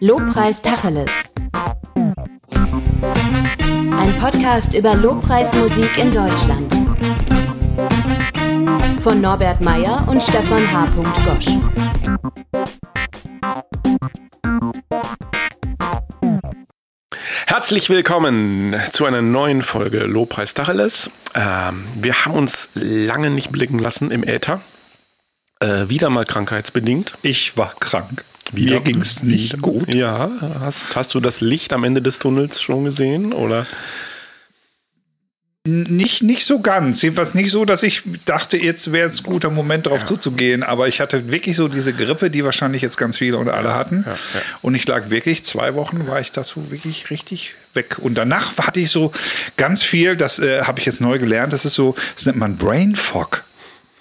Lobpreis Tacheles. Ein Podcast über Lobpreismusik in Deutschland. Von Norbert Meyer und Stefan H. Gosch. Herzlich willkommen zu einer neuen Folge Lobpreis Tacheles. Ähm, wir haben uns lange nicht blicken lassen im Äther. Äh, wieder mal krankheitsbedingt. Ich war krank. Wieder, Mir ging es nicht gut. Ja, hast, hast du das Licht am Ende des Tunnels schon gesehen? Oder? Nicht, nicht so ganz. Jedenfalls nicht so, dass ich dachte, jetzt wäre es ein guter Moment, darauf ja. zuzugehen. Aber ich hatte wirklich so diese Grippe, die wahrscheinlich jetzt ganz viele und alle hatten. Ja, ja. Und ich lag wirklich zwei Wochen, war ich dazu wirklich richtig weg. Und danach hatte ich so ganz viel, das äh, habe ich jetzt neu gelernt, das ist so, das nennt man Brain Fog.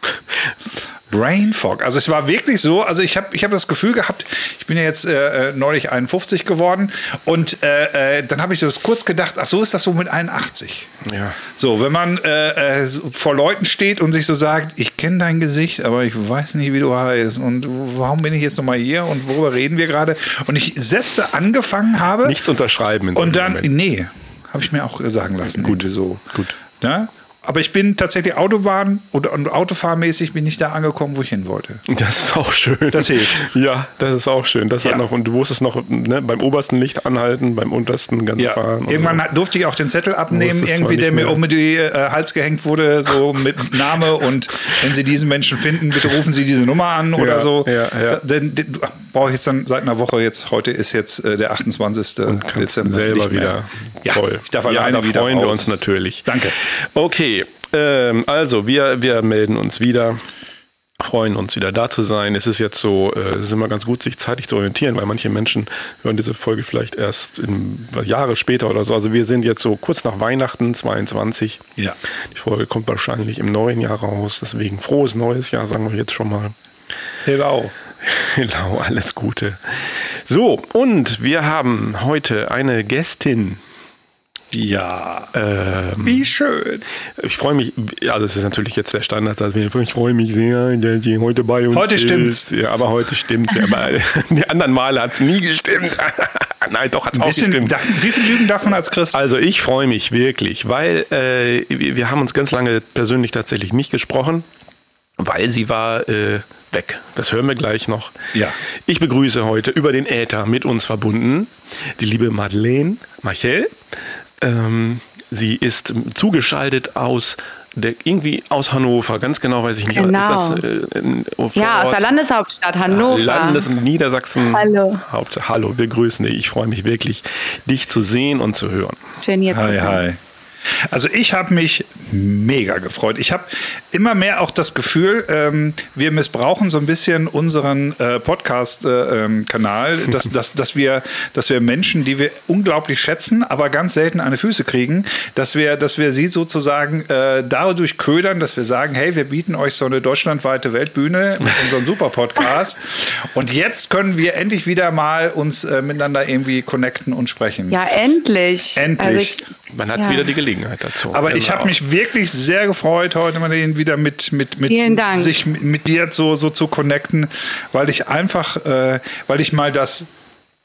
Brain Fog. Also es war wirklich so, also ich habe ich hab das Gefühl gehabt, ich bin ja jetzt äh, äh neulich 51 geworden und äh, äh, dann habe ich das kurz gedacht, ach so ist das so mit 81. Ja. So, wenn man äh, äh, vor Leuten steht und sich so sagt, ich kenne dein Gesicht, aber ich weiß nicht, wie du heißt und warum bin ich jetzt nochmal hier und worüber reden wir gerade? Und ich Sätze angefangen habe. Nichts unterschreiben. In und dann, Moment. nee, habe ich mir auch sagen lassen. Gut, so. Gut. Ja? Aber ich bin tatsächlich Autobahn oder Autofahrmäßig bin ich da angekommen, wo ich hin wollte. Das ist auch schön. Das hilft. Ja, das ist auch schön. Das ja. noch, und du wusstest noch ne, beim obersten Licht anhalten, beim untersten ganz ja. fahren. Irgendwann so. durfte ich auch den Zettel abnehmen, irgendwie, der mir um die äh, Hals gehängt wurde, so mit Name und wenn Sie diesen Menschen finden, bitte rufen Sie diese Nummer an oder ja, so. Ja, ja. Den, brauche ich jetzt dann seit einer Woche jetzt. Heute ist jetzt äh, der 28. Und Dezember. Selber wieder. Ja, Toll. Ich darf alleine wieder freuen wir uns natürlich. Danke. Okay, ähm, also, wir, wir melden uns wieder freuen uns wieder da zu sein. Es ist jetzt so, äh, es ist immer ganz gut, sich zeitlich zu orientieren, weil manche Menschen hören diese Folge vielleicht erst in, Jahre später oder so. Also wir sind jetzt so kurz nach Weihnachten 22. Ja. Die Folge kommt wahrscheinlich im neuen Jahr raus. Deswegen frohes neues Jahr, sagen wir jetzt schon mal. Hello. Hello, alles Gute. So, und wir haben heute eine Gästin. Ja. Ähm, Wie schön. Ich freue mich, ja, das ist natürlich jetzt der Standard, ich freue mich sehr, dass sie heute bei uns Heute stimmt Ja, aber heute stimmt ja, aber die anderen Male hat es nie gestimmt. Nein, doch, hat es auch gestimmt. Darf, wie viel Lügen darf man als Christ? Also ich freue mich wirklich, weil äh, wir haben uns ganz lange persönlich tatsächlich nicht gesprochen, weil sie war äh, weg. Das hören wir gleich noch. Ja. Ich begrüße heute über den Äther mit uns verbunden die liebe Madeleine Machel. Ähm, sie ist zugeschaltet aus der, irgendwie aus Hannover, ganz genau weiß ich nicht. Genau. Das, äh, ja, aus der Landeshauptstadt Hannover. Landes- Niedersachsen. Hallo. Haupt, hallo, wir grüßen dich. Ich freue mich wirklich, dich zu sehen und zu hören. Schön hier hi, zu sein. Hi. Also ich habe mich mega gefreut. Ich habe immer mehr auch das Gefühl, ähm, wir missbrauchen so ein bisschen unseren äh, Podcast-Kanal, äh, ähm, dass, dass, dass, wir, dass wir Menschen, die wir unglaublich schätzen, aber ganz selten eine Füße kriegen, dass wir, dass wir sie sozusagen äh, dadurch ködern, dass wir sagen, hey, wir bieten euch so eine deutschlandweite Weltbühne mit unserem Super-Podcast und jetzt können wir endlich wieder mal uns äh, miteinander irgendwie connecten und sprechen. Ja, endlich. Endlich. Also ich, Man hat ja. wieder die Gelegenheit dazu. Aber genau. ich habe mich wirklich sehr gefreut, heute mal den wieder mit, mit, mit sich mit, mit dir so, so zu connecten, weil ich einfach, äh, weil ich mal das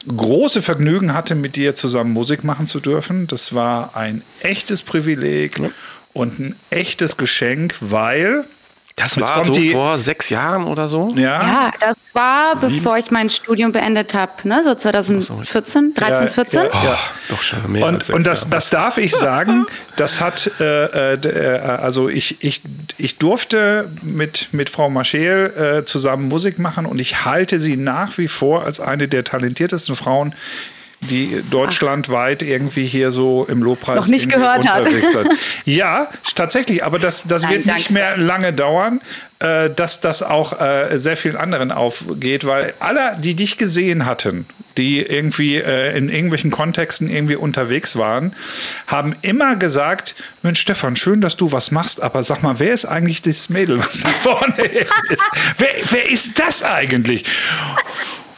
große Vergnügen hatte, mit dir zusammen Musik machen zu dürfen. Das war ein echtes Privileg ja. und ein echtes Geschenk, weil das Jetzt war so die, vor sechs Jahren oder so? Ja, ja das war, bevor ich mein Studium beendet habe, ne? so 2014, 13, 14. Ja, ja. Oh, doch schon mehr und, als sechs Und das, das darf ich sagen, das hat, äh, äh, also ich, ich, ich durfte mit, mit Frau Marchel äh, zusammen Musik machen und ich halte sie nach wie vor als eine der talentiertesten Frauen, die deutschlandweit irgendwie hier so im Lobpreis noch nicht gehört hat. hat. Ja, tatsächlich, aber das, das Nein, wird danke. nicht mehr lange dauern, äh, dass das auch äh, sehr vielen anderen aufgeht, weil alle, die dich gesehen hatten, die irgendwie äh, in irgendwelchen Kontexten irgendwie unterwegs waren, haben immer gesagt, Mensch Stefan, schön, dass du was machst, aber sag mal, wer ist eigentlich das Mädel, was da vorne ist? wer, wer ist das eigentlich?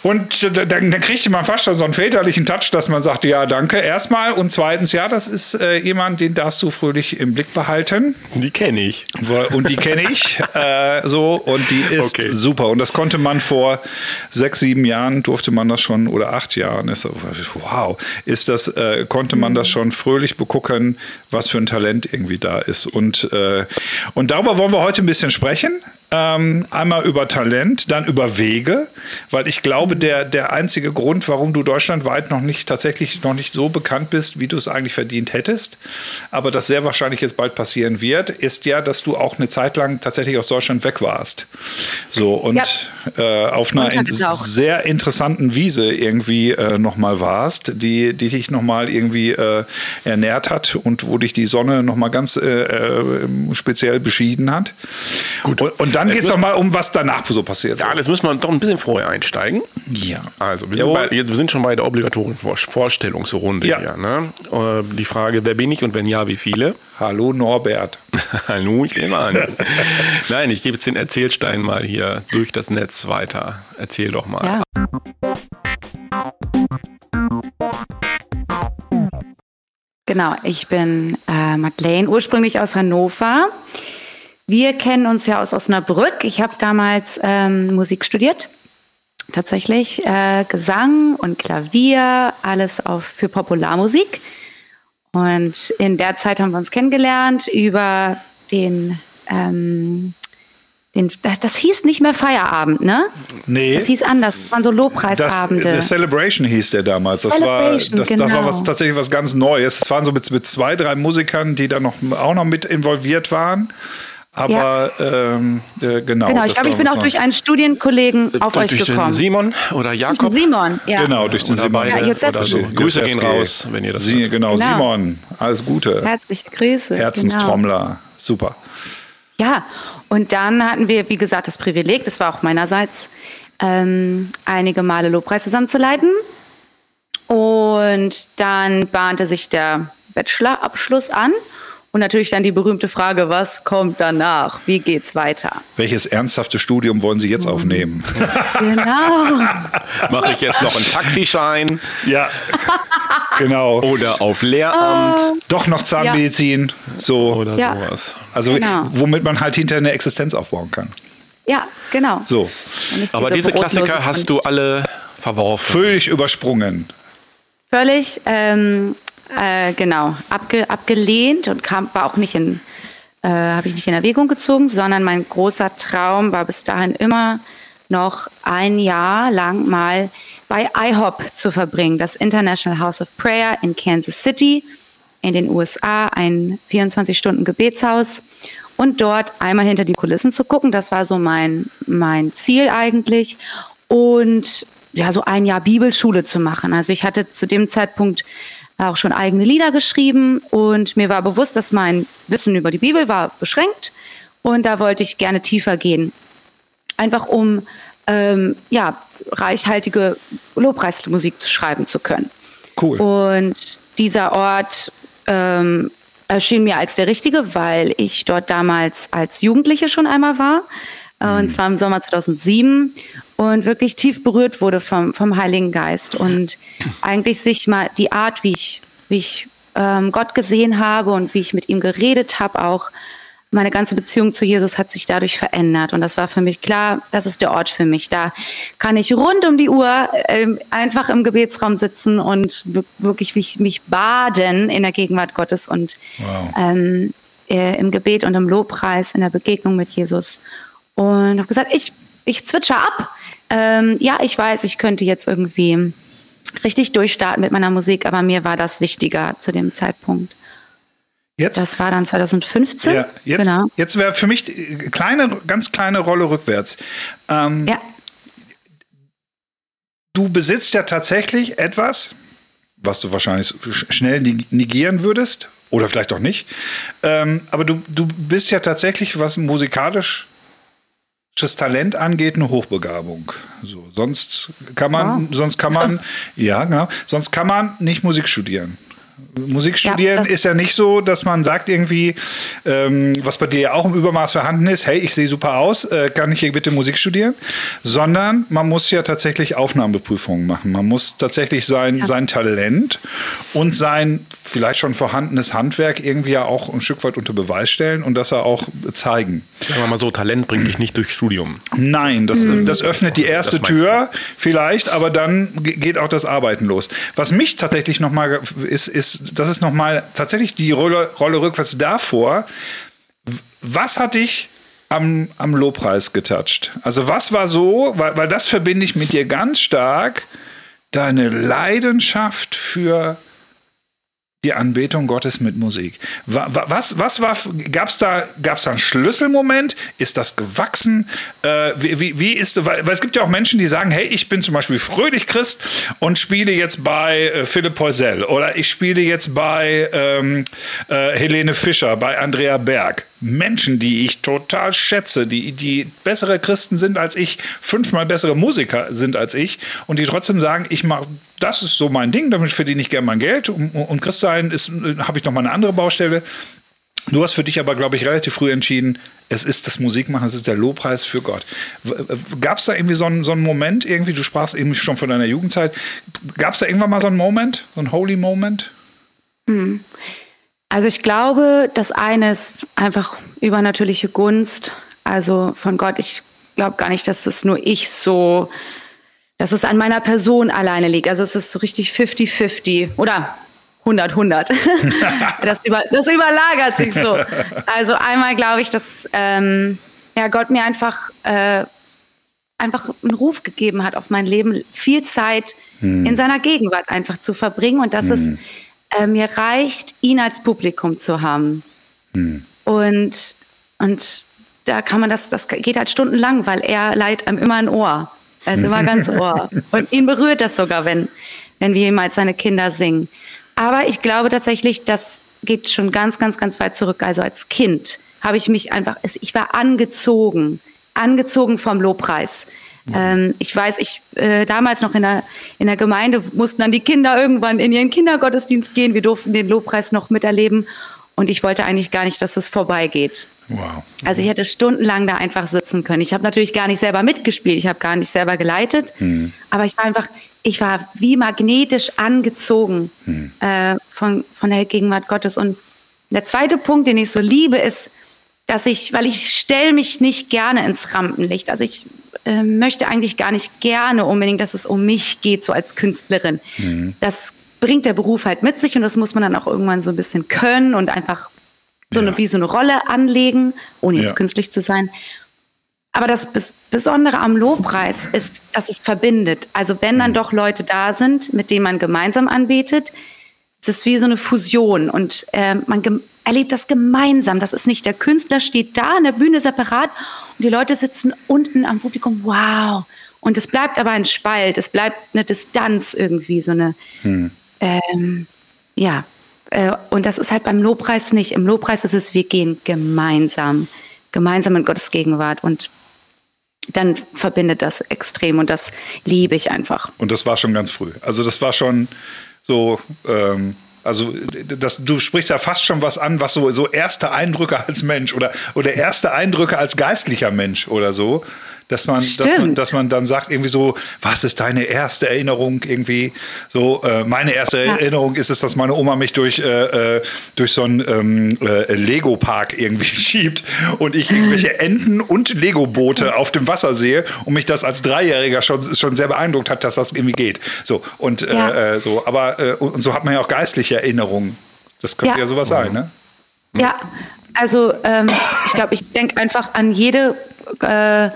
Und dann, dann kriegte man fast schon so einen väterlichen Touch, dass man sagt, ja, danke erstmal. Und zweitens, ja, das ist äh, jemand, den darfst du fröhlich im Blick behalten. Die kenne ich. Und die kenne ich äh, so und die ist okay. super. Und das konnte man vor sechs, sieben Jahren, durfte man das schon, oder acht Jahren, ist, wow, ist das, äh, konnte man das schon fröhlich begucken, was für ein Talent irgendwie da ist. Und, äh, und darüber wollen wir heute ein bisschen sprechen. Ähm, einmal über Talent, dann über Wege, weil ich glaube, der, der einzige Grund, warum du deutschlandweit noch nicht tatsächlich noch nicht so bekannt bist, wie du es eigentlich verdient hättest, aber das sehr wahrscheinlich jetzt bald passieren wird, ist ja, dass du auch eine Zeit lang tatsächlich aus Deutschland weg warst. So und ja. äh, auf einer in, sehr interessanten Wiese irgendwie äh, nochmal warst, die, die dich nochmal irgendwie äh, ernährt hat und wo dich die Sonne nochmal ganz äh, äh, speziell beschieden hat. Gut. Und, und dann geht es doch mal um, was danach so passiert. Ja, jetzt müssen wir doch ein bisschen vorher einsteigen. Ja. Also, wir, sind, bei, wir sind, schon bei der obligatorischen Vorstellungsrunde ja. hier. Ne? Äh, die Frage, wer bin ich und wenn ja, wie viele? Hallo Norbert. Hallo, ich nehme an. Nein, ich gebe jetzt den Erzählstein mal hier durch das Netz weiter. Erzähl doch mal. Ja. Genau, ich bin äh, Madeleine, ursprünglich aus Hannover. Wir kennen uns ja aus Osnabrück. Ich habe damals ähm, Musik studiert. Tatsächlich äh, Gesang und Klavier, alles auf, für Popularmusik. Und in der Zeit haben wir uns kennengelernt über den, ähm, den das, das, hieß nicht mehr Feierabend, ne? Nee. Das hieß anders. Das waren so Lobpreisabende. Das, Celebration hieß der damals. Das war, das, genau. das war was, tatsächlich was ganz Neues. Es waren so mit, mit zwei, drei Musikern, die da noch, auch noch mit involviert waren. Aber ja. ähm, äh, genau. Genau, ich glaube, ich bin auch durch einen Studienkollegen auf durch euch gekommen. Simon oder Jakob? Simon, ja. Genau, durch den Simon. Ja, oder so. Grüße gehen raus, wenn ihr das Sie, genau, genau, Simon, alles Gute. Herzliche Grüße. Herzenstrommler, genau. super. Ja, und dann hatten wir, wie gesagt, das Privileg, das war auch meinerseits, ähm, einige Male Lobpreis zusammenzuleiten. Und dann bahnte sich der Bachelorabschluss an. Und natürlich dann die berühmte Frage, was kommt danach? Wie geht's weiter? Welches ernsthafte Studium wollen Sie jetzt mhm. aufnehmen? Genau. Mache ich jetzt noch einen Taxischein? Ja, genau. Oder auf Lehramt? Uh, Doch noch Zahnmedizin. Ja. So. Oder ja. sowas. Also, genau. womit man halt hinterher eine Existenz aufbauen kann. Ja, genau. So. Aber diese Klassiker hast du alle verworfen. Völlig übersprungen. Völlig. Ähm, äh, genau, abge, abgelehnt und kam, war auch nicht in, äh, habe ich nicht in Erwägung gezogen, sondern mein großer Traum war bis dahin immer noch ein Jahr lang mal bei IHOP zu verbringen, das International House of Prayer in Kansas City in den USA, ein 24-Stunden-Gebetshaus und dort einmal hinter die Kulissen zu gucken. Das war so mein, mein Ziel eigentlich. Und ja, so ein Jahr Bibelschule zu machen. Also ich hatte zu dem Zeitpunkt auch schon eigene Lieder geschrieben und mir war bewusst, dass mein Wissen über die Bibel war beschränkt und da wollte ich gerne tiefer gehen. Einfach um ähm, ja, reichhaltige Lobpreismusik schreiben zu können. Cool. Und dieser Ort ähm, erschien mir als der richtige, weil ich dort damals als Jugendliche schon einmal war. Mhm. Und zwar im Sommer 2007 und wirklich tief berührt wurde vom, vom Heiligen Geist und eigentlich sich mal die Art, wie ich, wie ich ähm, Gott gesehen habe und wie ich mit ihm geredet habe, auch meine ganze Beziehung zu Jesus hat sich dadurch verändert. Und das war für mich klar, das ist der Ort für mich. Da kann ich rund um die Uhr äh, einfach im Gebetsraum sitzen und wirklich mich, mich baden in der Gegenwart Gottes und wow. ähm, äh, im Gebet und im Lobpreis, in der Begegnung mit Jesus. Und habe gesagt, ich, ich zwitscher ab ähm, ja, ich weiß, ich könnte jetzt irgendwie richtig durchstarten mit meiner Musik, aber mir war das wichtiger zu dem Zeitpunkt. Jetzt? Das war dann 2015. Ja, jetzt genau. jetzt wäre für mich kleine, ganz kleine Rolle rückwärts. Ähm, ja. Du besitzt ja tatsächlich etwas, was du wahrscheinlich schnell negieren würdest, oder vielleicht auch nicht. Ähm, aber du, du bist ja tatsächlich, was musikalisch Talent angeht, eine Hochbegabung. So, sonst kann man, ah. sonst kann man, ja, genau, sonst kann man nicht Musik studieren. Musik studieren Ja, ist ja nicht so, dass man sagt irgendwie, ähm, was bei dir ja auch im Übermaß vorhanden ist, hey, ich sehe super aus, äh, kann ich hier bitte Musik studieren? Sondern man muss ja tatsächlich Aufnahmeprüfungen machen. Man muss tatsächlich sein, sein Talent und sein vielleicht schon vorhandenes Handwerk irgendwie ja auch ein Stück weit unter Beweis stellen und das er auch zeigen. Sagen wir mal so, Talent bringt dich nicht durch Studium. Nein, das, das öffnet die erste Tür vielleicht, aber dann ge- geht auch das Arbeiten los. Was mich tatsächlich nochmal ist, ist, das ist nochmal tatsächlich die Rolle, Rolle rückwärts davor. Was hat dich am, am Lobpreis getoucht? Also was war so, weil, weil das verbinde ich mit dir ganz stark, deine Leidenschaft für die Anbetung Gottes mit Musik. Wa- wa- Was, was war, gab es da, gab's da einen Schlüsselmoment? Ist das gewachsen? Äh, wie, wie, ist, weil es gibt ja auch Menschen, die sagen, hey, ich bin zum Beispiel fröhlich Christ und spiele jetzt bei äh, Philipp Poisel oder ich spiele jetzt bei ähm, äh, Helene Fischer, bei Andrea Berg. Menschen, die ich total schätze, die, die bessere Christen sind als ich, fünfmal bessere Musiker sind als ich und die trotzdem sagen, ich mache, das ist so mein Ding, damit verdiene ich gerne mein Geld und, und Christ sein ist, habe ich noch mal eine andere Baustelle. Du hast für dich aber, glaube ich, relativ früh entschieden, es ist das Musikmachen, es ist der Lobpreis für Gott. Gab es da irgendwie so einen, so einen Moment, irgendwie, du sprachst eben schon von deiner Jugendzeit, gab es da irgendwann mal so einen Moment, so einen Holy Moment? Also ich glaube, das eine ist einfach übernatürliche Gunst, also von Gott. Ich glaube gar nicht, dass das nur ich so, dass es an meiner Person alleine liegt. Also es ist so richtig 50-50 oder 100-100. das, über, das überlagert sich so. Also einmal glaube ich, dass ähm, ja, Gott mir einfach, äh, einfach einen Ruf gegeben hat auf mein Leben, viel Zeit in seiner Gegenwart einfach zu verbringen und dass es äh, mir reicht, ihn als Publikum zu haben. Und, und da kann man das, das geht halt stundenlang, weil er leiht einem immer ein Ohr. Er ist immer ganz Ohr. Und ihn berührt das sogar, wenn, wenn wir ihm als seine Kinder singen. Aber ich glaube tatsächlich, das geht schon ganz, ganz, ganz weit zurück. Also als Kind habe ich mich einfach, ich war angezogen, angezogen vom Lobpreis. Ähm, ich weiß, ich äh, damals noch in der, in der Gemeinde mussten dann die Kinder irgendwann in ihren Kindergottesdienst gehen. Wir durften den Lobpreis noch miterleben. Und ich wollte eigentlich gar nicht, dass es vorbeigeht. Wow. Also ich hätte stundenlang da einfach sitzen können. Ich habe natürlich gar nicht selber mitgespielt, ich habe gar nicht selber geleitet, aber ich war einfach, ich war wie magnetisch angezogen äh, von, von der Gegenwart Gottes. Und der zweite Punkt, den ich so liebe, ist, dass ich, weil ich stelle mich nicht gerne ins Rampenlicht. Also ich äh, möchte eigentlich gar nicht gerne unbedingt, dass es um mich geht, so als Künstlerin. Das bringt der Beruf halt mit sich und das muss man dann auch irgendwann so ein bisschen können und einfach so eine, Ja. wie so eine Rolle anlegen, ohne jetzt Ja. künstlich zu sein. Aber das Bes- Besondere am Lobpreis ist, dass es verbindet. Also wenn dann doch Leute da sind, mit denen man gemeinsam anbetet, es ist wie so eine Fusion und äh, man erlebt das gemeinsam. Das ist nicht der Künstler steht da an der Bühne separat und die Leute sitzen unten am Publikum. Wow! Und es bleibt aber ein Spalt, es bleibt eine Distanz irgendwie, so eine ähm, ja, äh, und das ist halt beim Lobpreis nicht. Im Lobpreis ist es, wir gehen gemeinsam, gemeinsam in Gottes Gegenwart und dann verbindet das extrem und das liebe ich einfach. Und das war schon ganz früh. Also das war schon so, ähm, also das, du sprichst ja fast schon was an, was so, so erste Eindrücke als Mensch oder, oder erste Eindrücke als geistlicher Mensch oder so. Dass man, dass, man, dass man dann sagt, irgendwie so, was ist deine erste Erinnerung irgendwie? So, äh, meine erste Ja. Erinnerung ist es, dass meine Oma mich durch, äh, äh, durch so einen ähm, äh, Lego-Park irgendwie schiebt und ich irgendwelche Enten und Lego-Boote auf dem Wasser sehe und mich das als Dreijähriger schon, schon sehr beeindruckt hat, dass das irgendwie geht. So, und äh, Ja. äh, so, aber und und so hat man ja auch geistliche Erinnerungen. Das könnte ja, Ja. sowas sein, ne? Ja, also ähm, ich glaube, ich denke einfach an jede äh,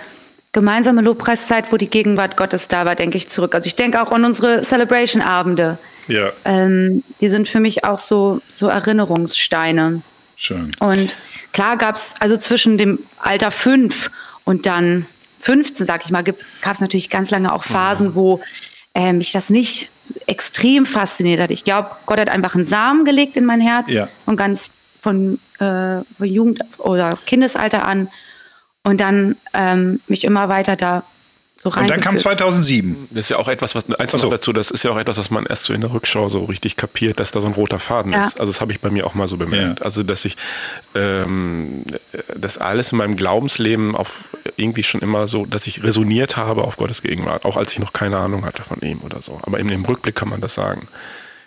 gemeinsame Lobpreiszeit, wo die Gegenwart Gottes da war, denke ich zurück. Also ich denke auch an unsere Celebration-Abende. Ja, Ähm, die sind für mich auch so, so Erinnerungssteine. schön. Und klar gab es, also zwischen dem Alter 5 und dann 15, sag ich mal, gab es natürlich ganz lange auch Phasen, wo äh, mich das nicht extrem fasziniert hat. Ich glaube, Gott hat einfach einen Samen gelegt in mein Herz Ja. und ganz von, äh, von Jugend- oder Kindesalter an und dann ähm, mich immer weiter da so Und dann kam reingeführt. 2007. Das ist ja auch etwas, was eins so. noch dazu, das ist ja auch etwas, was man erst so in der Rückschau so richtig kapiert, dass da so ein roter Faden Ja. ist. Also das habe ich bei mir auch mal so bemerkt. Ja. Also dass ich ähm, das alles in meinem Glaubensleben auf irgendwie schon immer so, dass ich resoniert habe auf Gottes Gegenwart, auch als ich noch keine Ahnung hatte von ihm oder so. Aber eben im Rückblick kann man das sagen.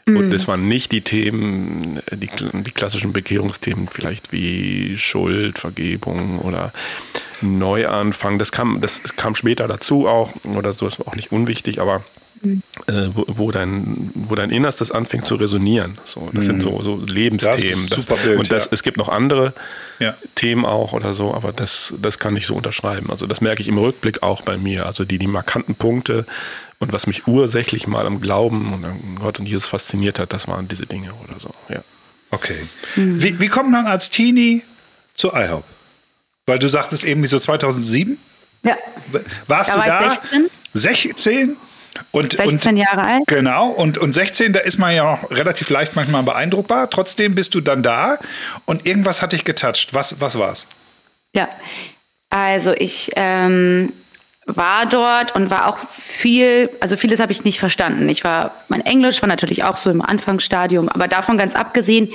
Und das waren nicht die Themen, die, die klassischen Bekehrungsthemen, vielleicht wie Schuld, Vergebung oder Neuanfang. Das kam, das kam später dazu auch, oder so, das war auch nicht unwichtig, aber äh, wo, wo, dein, wo dein Innerstes anfängt zu resonieren. So, das sind so, so Lebensthemen. Das ist super Bild, und das, ja. es gibt noch andere Ja. Themen auch oder so, aber das, das kann ich so unterschreiben. Also das merke ich im Rückblick auch bei mir. Also die, die markanten Punkte und was mich ursächlich mal am Glauben und an Gott und Jesus fasziniert hat, das waren diese Dinge oder so. Ja. Okay. Wie, wie kommt man als Teenie zu IHOP? Weil du sagtest eben, so 2007? Ja, Warst Da du war da? ich 16. 16? Und, 16 und, Jahre alt. Genau, und, und 16, da ist man ja noch relativ leicht manchmal beeindruckbar. Trotzdem bist du dann da und irgendwas hat dich getoucht. Was, was war's? Ja, also ich ähm, war dort und war auch viel, also vieles habe ich nicht verstanden. Ich war, mein Englisch war natürlich auch so im Anfangsstadium, aber davon ganz abgesehen,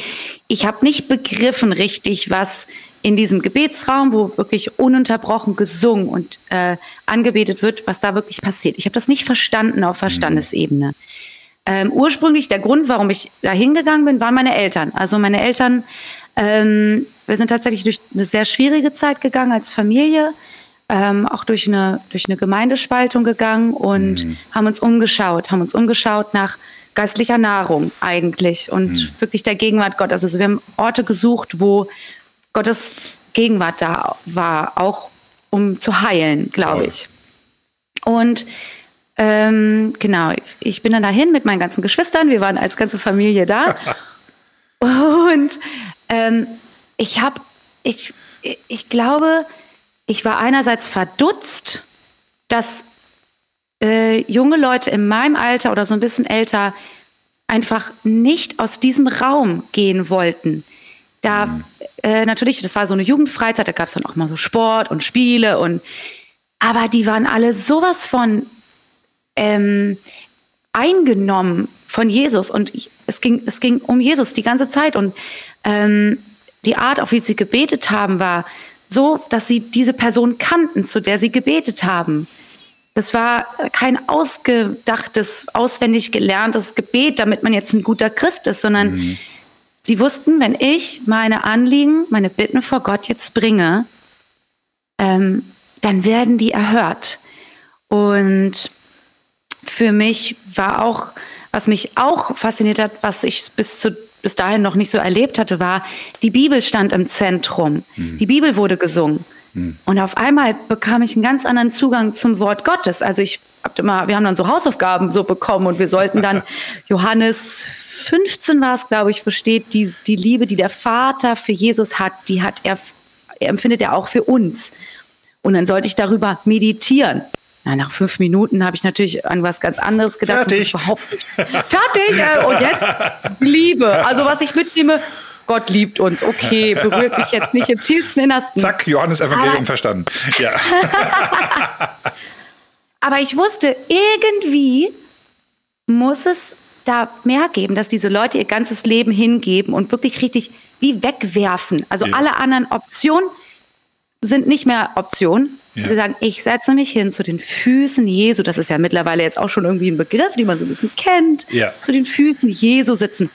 ich habe nicht begriffen richtig, was in diesem Gebetsraum, wo wirklich ununterbrochen gesungen und äh, angebetet wird, was da wirklich passiert. Ich habe das nicht verstanden auf Verstandesebene. Ähm, ursprünglich der Grund, warum ich da hingegangen bin, waren meine Eltern. Also meine Eltern, ähm, wir sind tatsächlich durch eine sehr schwierige Zeit gegangen als Familie, ähm, auch durch eine, durch eine Gemeindespaltung gegangen und haben uns umgeschaut, haben uns umgeschaut nach geistlicher Nahrung eigentlich und wirklich der Gegenwart Gottes. Also wir haben Orte gesucht, wo Gottes Gegenwart da war, auch um zu heilen, glaube ich. Und ähm, genau, ich bin dann dahin mit meinen ganzen Geschwistern. Wir waren als ganze Familie da. Und ähm, ich habe, ich, ich glaube, ich war einerseits verdutzt, dass äh, junge Leute in meinem Alter oder so ein bisschen älter einfach nicht aus diesem Raum gehen wollten. Da äh, natürlich, das war so eine Jugendfreizeit, da gab es dann auch mal so Sport und Spiele und aber die waren alle sowas von ähm, eingenommen von Jesus und ich, es ging es ging um Jesus die ganze Zeit und ähm, die Art, auch wie sie gebetet haben, war so, dass sie diese Person kannten, zu der sie gebetet haben. Das war kein ausgedachtes, auswendig gelerntes Gebet, damit man jetzt ein guter Christ ist, sondern sie wussten, wenn ich meine Anliegen, meine Bitten vor Gott jetzt bringe, ähm, dann werden die erhört. Und für mich war auch, was mich auch fasziniert hat, was ich bis, zu, bis dahin noch nicht so erlebt hatte, war, die Bibel stand im Zentrum. Die Bibel wurde gesungen. Und auf einmal bekam ich einen ganz anderen Zugang zum Wort Gottes. Also ich hab immer, wir haben dann so Hausaufgaben so bekommen und wir sollten dann Johannes 15 war es, glaube ich, versteht, die, die Liebe, die der Vater für Jesus hat, die hat er, er empfindet er auch für uns. Und dann sollte ich darüber meditieren. Na, nach fünf Minuten habe ich natürlich an was ganz anderes gedacht. und Fertig. das überhaupt nicht. Fertig. Äh, und jetzt Liebe. Also was ich mitnehme, Gott liebt uns. Okay, berührt mich jetzt nicht im tiefsten Innersten. Zack, Johannes Evangelium Aber- verstanden. Ja. Aber ich wusste, irgendwie muss es da mehr geben, dass diese Leute ihr ganzes Leben hingeben und wirklich richtig wie wegwerfen. Also Ja. alle anderen Optionen sind nicht mehr Optionen. Ja. Sie sagen, ich setze mich hin zu den Füßen Jesu. Das ist ja mittlerweile jetzt auch schon irgendwie ein Begriff, den man so ein bisschen kennt. Ja. Zu den Füßen Jesu sitzen.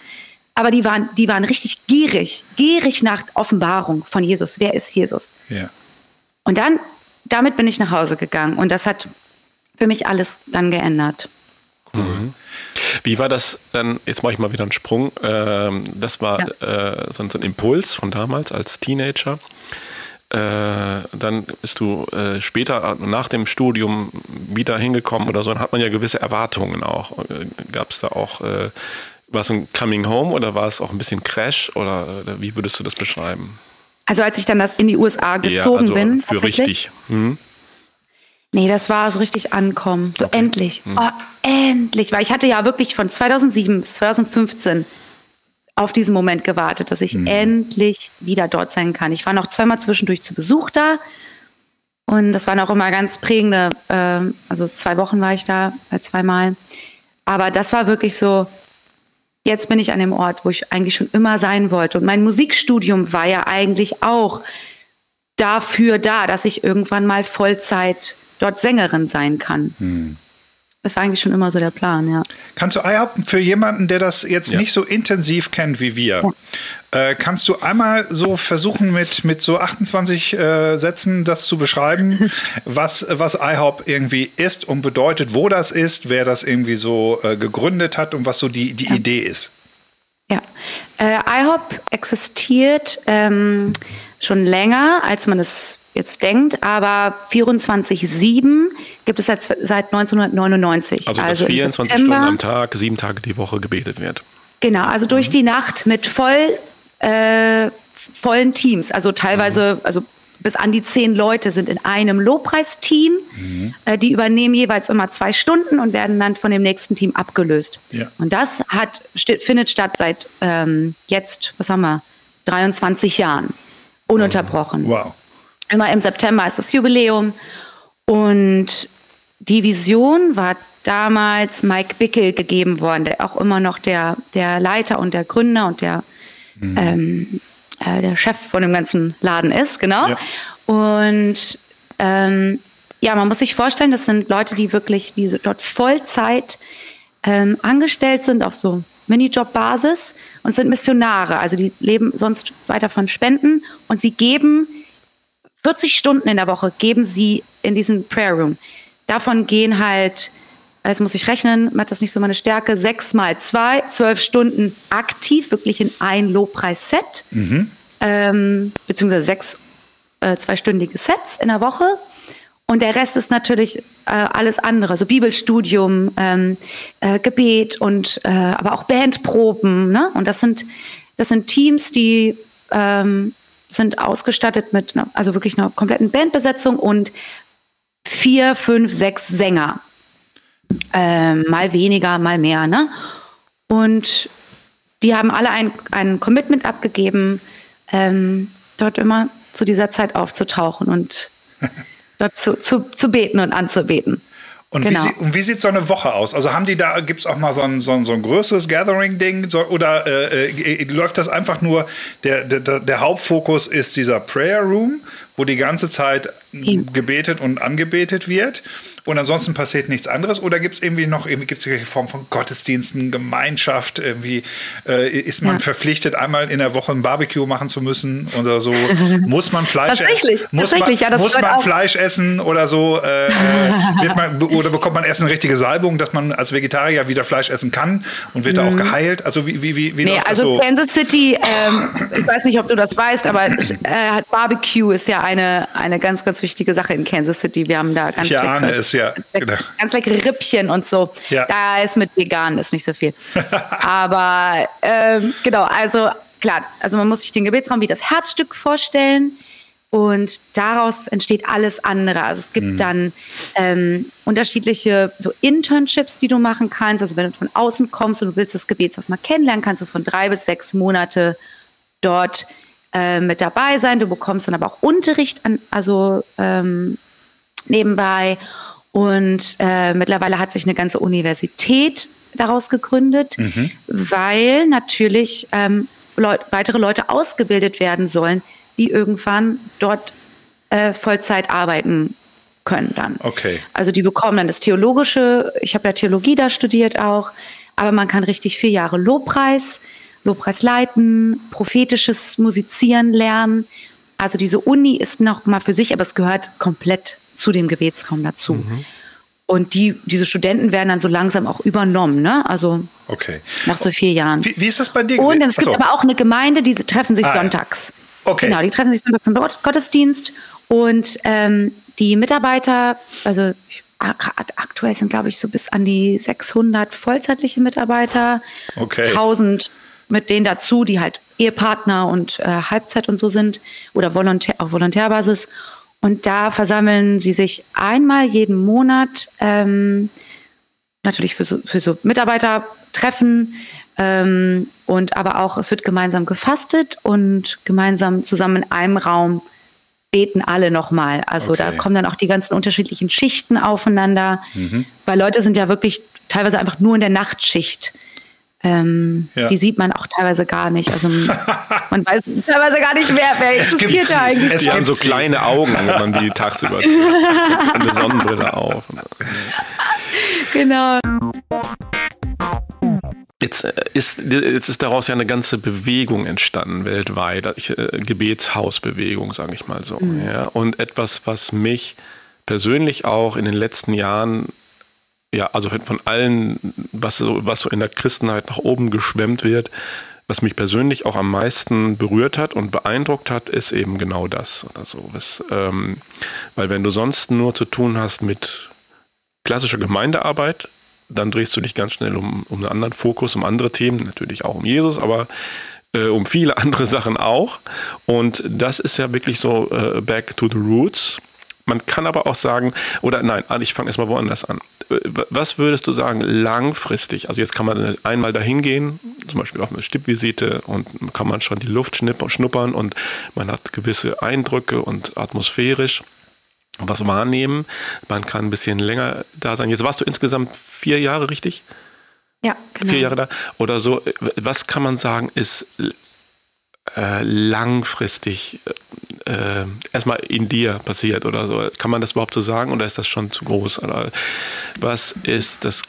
Aber die waren, die waren richtig gierig, gierig nach Offenbarung von Jesus. Wer ist Jesus? ja. Und dann, damit bin ich nach Hause gegangen und das hat für mich alles dann geändert. Wie war das dann, jetzt mache ich mal wieder einen Sprung, ähm, das war äh, so, ein- so ein Impuls von damals als Teenager. Äh, dann bist du äh, später nach dem Studium wieder hingekommen oder so, dann hat man ja gewisse Erwartungen auch. Gab es da auch, äh, war es ein Coming Home oder war es auch ein bisschen Crash oder, oder wie würdest du das beschreiben? Also als ich dann das in die USA gezogen also bin. für richtig. Hm? Nee, das war so richtig ankommen. So Okay. endlich. Hm. Oh, endlich. Weil ich hatte ja wirklich von 2007 bis 2015 auf diesen Moment gewartet, dass ich Hm. endlich wieder dort sein kann. Ich war noch zweimal zwischendurch zu Besuch da Und das waren auch immer ganz prägende, äh, also zwei Wochen war ich da, äh, zweimal. Aber das war wirklich so, jetzt bin ich an dem Ort, wo ich eigentlich schon immer sein wollte. Und mein Musikstudium war ja eigentlich auch dafür da, dass ich irgendwann mal Vollzeit dort Sängerin sein kann. Hm. Das war eigentlich schon immer so der Plan, ja. Kannst du IHOP für jemanden, der das jetzt ja. nicht so intensiv kennt wie wir, ja. äh, kannst du einmal so versuchen, mit, mit so 28 äh, Sätzen das zu beschreiben, was, was IHOP irgendwie ist und bedeutet, wo das ist, wer das irgendwie so äh, gegründet hat und was so die, die ja. Idee ist? Ja, äh, IHOP existiert ähm, schon länger, als man es jetzt denkt, aber 24-7 gibt es seit, seit 1999. Also, also dass 24 Stunden am Tag, sieben Tage die Woche gebetet wird. Genau, also durch mhm. die Nacht mit voll, äh, vollen Teams, also teilweise, mhm. also bis an die zehn Leute sind in einem Lobpreisteam. Mhm. Äh, die übernehmen jeweils immer zwei Stunden und werden dann von dem nächsten Team abgelöst. Ja. Und das hat, findet statt seit ähm, jetzt, was haben wir, 23 Jahren. Ununterbrochen. Wow. Immer im September ist das Jubiläum. Und die Vision war damals Mike Bickel gegeben worden, der auch immer noch der, der Leiter und der Gründer und der, mhm. ähm, äh, der Chef von dem ganzen Laden ist, genau. Ja. Und ähm, ja, man muss sich vorstellen, das sind Leute, die wirklich wie so dort Vollzeit ähm, angestellt sind auf so Minijob-Basis und sind Missionare. Also die leben sonst weiter von Spenden und sie geben 40 Stunden in der Woche geben sie in diesen Prayer Room. Davon gehen halt, jetzt muss ich rechnen, macht das nicht so meine Stärke, sechs mal zwei, zwölf Stunden aktiv, wirklich in ein Lobpreis-Set, mhm. ähm, beziehungsweise sechs äh, zweistündige Sets in der Woche. Und der Rest ist natürlich äh, alles andere, so Bibelstudium, ähm, äh, Gebet und äh, aber auch Bandproben. Ne? Und das sind, das sind Teams, die ähm, sind ausgestattet mit, einer, also wirklich einer kompletten Bandbesetzung und vier, fünf, sechs Sänger. Ähm, mal weniger, mal mehr. Ne? Und die haben alle ein, ein Commitment abgegeben, ähm, dort immer zu dieser Zeit aufzutauchen und dort zu, zu, zu beten und anzubeten. Und, genau. wie, wie, sieht so eine Woche aus? Also haben die da, gibt es auch mal so ein, so ein, so ein größeres Gathering-Ding? So, oder äh, äh, läuft das einfach nur, der, der, der Hauptfokus ist dieser Prayer Room, wo die ganze Zeit gebetet und angebetet wird? und ansonsten passiert nichts anderes? Oder gibt es irgendwie noch irgendwie gibt's irgendwelche Form von Gottesdiensten, Gemeinschaft? Irgendwie äh, ist man ja. verpflichtet, einmal in der Woche ein Barbecue machen zu müssen oder so? muss man Fleisch tatsächlich, essen? Muss tatsächlich, man, ja, muss man Fleisch essen oder so? Äh, äh man, oder bekommt man erst eine richtige Salbung, dass man als Vegetarier wieder Fleisch essen kann und wird mhm. da auch mhm. geheilt? Also wie, wie, wie, wie nee, also so? Kansas City, ähm, ich weiß nicht, ob du das weißt, aber äh, Barbecue ist ja eine, eine ganz, ganz wichtige Sache in Kansas City. Wir haben da ganz ahne es, ja. Genau ganz leckere Rippchen und so. Ja. Da ist mit vegan ist nicht so viel. Aber ähm, genau, also klar, also man muss sich den Gebetsraum wie das Herzstück vorstellen. Und daraus entsteht alles andere. Also es gibt mhm. dann ähm, unterschiedliche so Internships, die du machen kannst. Also wenn du von außen kommst und du willst das Gebetshaus mal kennenlernen, kannst du von drei bis sechs Monate dort äh, mit dabei sein. Du bekommst dann aber auch Unterricht an, also ähm, nebenbei. Und äh, mittlerweile hat sich eine ganze Universität daraus gegründet, mhm. weil natürlich ähm, Leut weitere Leute ausgebildet werden sollen, die irgendwann dort äh, Vollzeit arbeiten können dann. Okay. Also die bekommen dann das Theologische, ich habe ja Theologie da studiert auch, aber man kann richtig vier Jahre Lobpreis, Lobpreis leiten, prophetisches Musizieren lernen. Also diese Uni ist noch mal für sich, aber es gehört komplett zu dem Gebetsraum dazu. Mhm. Und die, diese Studenten werden dann so langsam auch übernommen, ne? Also okay. nach so vier Jahren. Wie, wie ist das bei dir? Und es gibt aber auch eine Gemeinde, die treffen sich ah, sonntags. Okay. Genau, die treffen sich sonntags zum Gottesdienst. Und ähm, die Mitarbeiter, also aktuell sind, glaube ich, so bis an die 600 vollzeitliche Mitarbeiter. Okay. 1000 mit denen dazu, die halt Ehepartner und äh, Halbzeit und so sind oder Volontär, auf Volontärbasis. Und da versammeln sie sich einmal jeden Monat, ähm, natürlich für so, für so Mitarbeitertreffen, ähm, und aber auch, es wird gemeinsam gefastet und gemeinsam zusammen in einem Raum beten alle nochmal. Also okay. da kommen dann auch die ganzen unterschiedlichen Schichten aufeinander, mhm. weil Leute sind ja wirklich teilweise einfach nur in der Nachtschicht. Ähm, ja. Die sieht man auch teilweise gar nicht. Also man weiß teilweise gar nicht, wer, wer existiert da eigentlich. Es haben so kleine Augen, wenn man die tagsüber eine Sonnenbrille auf. Genau. Jetzt äh, ist, jetzt ist daraus ja eine ganze Bewegung entstanden weltweit, äh, Gebetshausbewegung, sage ich mal so. Mhm. Ja. Und etwas, was mich persönlich auch in den letzten Jahren, ja, also von allen, was so, was so in der Christenheit nach oben geschwemmt wird, was mich persönlich auch am meisten berührt hat und beeindruckt hat, ist eben genau das oder so. Was, ähm, weil wenn du sonst nur zu tun hast mit klassischer Gemeindearbeit, dann drehst du dich ganz schnell um, um einen anderen Fokus, um andere Themen, natürlich auch um Jesus, aber äh, um viele andere Sachen auch. Und das ist ja wirklich so äh, back to the roots. Man kann aber auch sagen, oder nein, ich fange erstmal woanders an. Was würdest du sagen, langfristig? Also jetzt kann man einmal dahin gehen, zum Beispiel auf eine Stippvisite und kann man schon die Luft schnuppern und man hat gewisse Eindrücke und atmosphärisch was wahrnehmen. Man kann ein bisschen länger da sein. Jetzt warst du insgesamt vier Jahre, richtig? Ja, genau. Vier Jahre da. Oder so. Was kann man sagen, ist äh, langfristig äh, erstmal in dir passiert oder so? Kann man das überhaupt so sagen oder ist das schon zu groß? Oder was ist das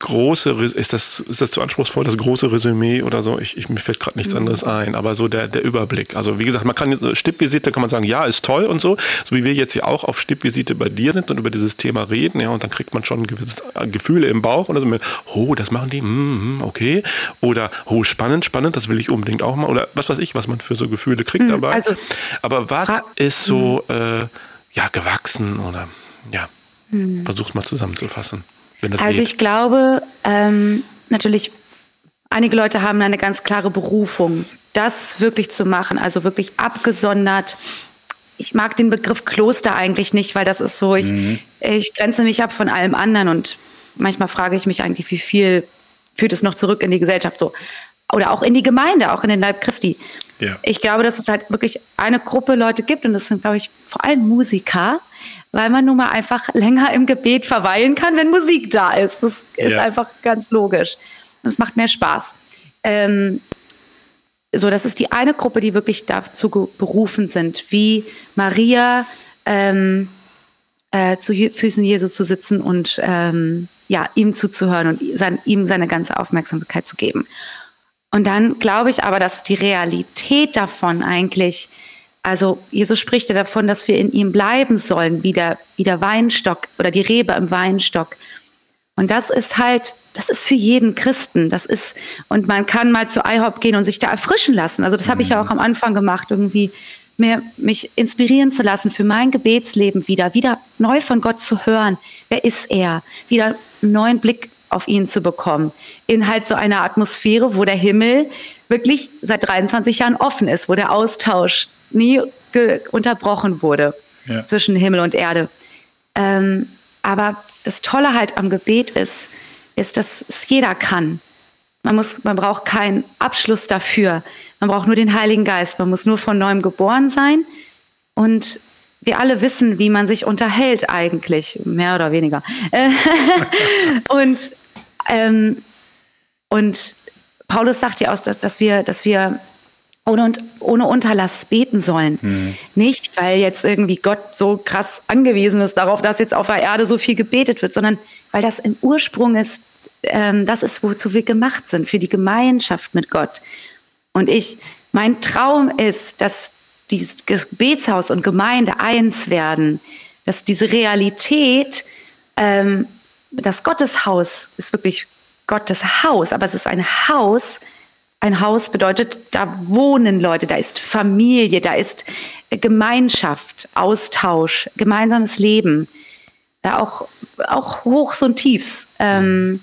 große, ist das, ist das zu anspruchsvoll, das große Resümee oder so? Ich, ich mir fällt gerade nichts mhm. anderes ein, aber so der, der Überblick. Also wie gesagt, man kann Stippvisite kann man sagen, ja, ist toll und so, so wie wir jetzt ja auch auf Stippvisite bei dir sind und über dieses Thema reden, ja, und dann kriegt man schon gewisse Gefühle im Bauch oder so, oh, das machen die, mm, okay, oder oh, spannend, spannend, das will ich unbedingt auch mal, oder was weiß ich, was man für so Gefühle kriegt mhm, dabei. Also, aber was ist so, mhm. äh, ja, gewachsen oder, ja, mhm. mal zusammenzufassen also geht. ich glaube, ähm, natürlich, einige Leute haben eine ganz klare Berufung, das wirklich zu machen, also wirklich abgesondert. Ich mag den Begriff Kloster eigentlich nicht, weil das ist so, ich, mhm. ich grenze mich ab von allem anderen und manchmal frage ich mich eigentlich, wie viel führt es noch zurück in die Gesellschaft so. Oder auch in die Gemeinde, auch in den Leib Christi. Ja. Ich glaube, dass es halt wirklich eine Gruppe Leute gibt und das sind, glaube ich, vor allem Musiker, weil man nun mal einfach länger im Gebet verweilen kann, wenn Musik da ist. Das ist ja. einfach ganz logisch. Und es macht mehr Spaß. Ähm, so, das ist die eine Gruppe, die wirklich dazu berufen sind, wie Maria ähm, äh, zu Füßen Jesu zu sitzen und ähm, ja, ihm zuzuhören und sein, ihm seine ganze Aufmerksamkeit zu geben. Und dann glaube ich aber, dass die Realität davon eigentlich also Jesus spricht ja davon, dass wir in ihm bleiben sollen, wie der, wie der Weinstock oder die Rebe im Weinstock. Und das ist halt, das ist für jeden Christen. Das ist, und man kann mal zu IHOP gehen und sich da erfrischen lassen. Also das habe ich ja auch am Anfang gemacht, irgendwie mir, mich inspirieren zu lassen für mein Gebetsleben wieder, wieder neu von Gott zu hören. Wer ist er? Wieder einen neuen Blick auf ihn zu bekommen. In halt so einer Atmosphäre, wo der Himmel wirklich seit 23 Jahren offen ist, wo der Austausch nie unterbrochen wurde ja. zwischen Himmel und Erde. Ähm, aber das Tolle halt am Gebet ist, ist, dass es jeder kann. Man, muss, man braucht keinen Abschluss dafür. Man braucht nur den Heiligen Geist. Man muss nur von neuem geboren sein. Und wir alle wissen, wie man sich unterhält eigentlich, mehr oder weniger. und, ähm, und Paulus sagt ja auch, dass, dass, wir, dass wir ohne, ohne Unterlass beten sollen. Mhm. Nicht, weil jetzt irgendwie Gott so krass angewiesen ist darauf, dass jetzt auf der Erde so viel gebetet wird, sondern weil das im Ursprung ist, ähm, das ist, wozu wir gemacht sind, für die Gemeinschaft mit Gott. Und ich, mein Traum ist, dass dieses Gebetshaus und Gemeinde eins werden, dass diese Realität, ähm, das Gotteshaus ist wirklich Gottes Haus, aber es ist ein Haus, ein Haus bedeutet, da wohnen Leute, da ist Familie, da ist Gemeinschaft, Austausch, gemeinsames Leben. Ja, auch, auch Hochs und Tiefs. Ähm,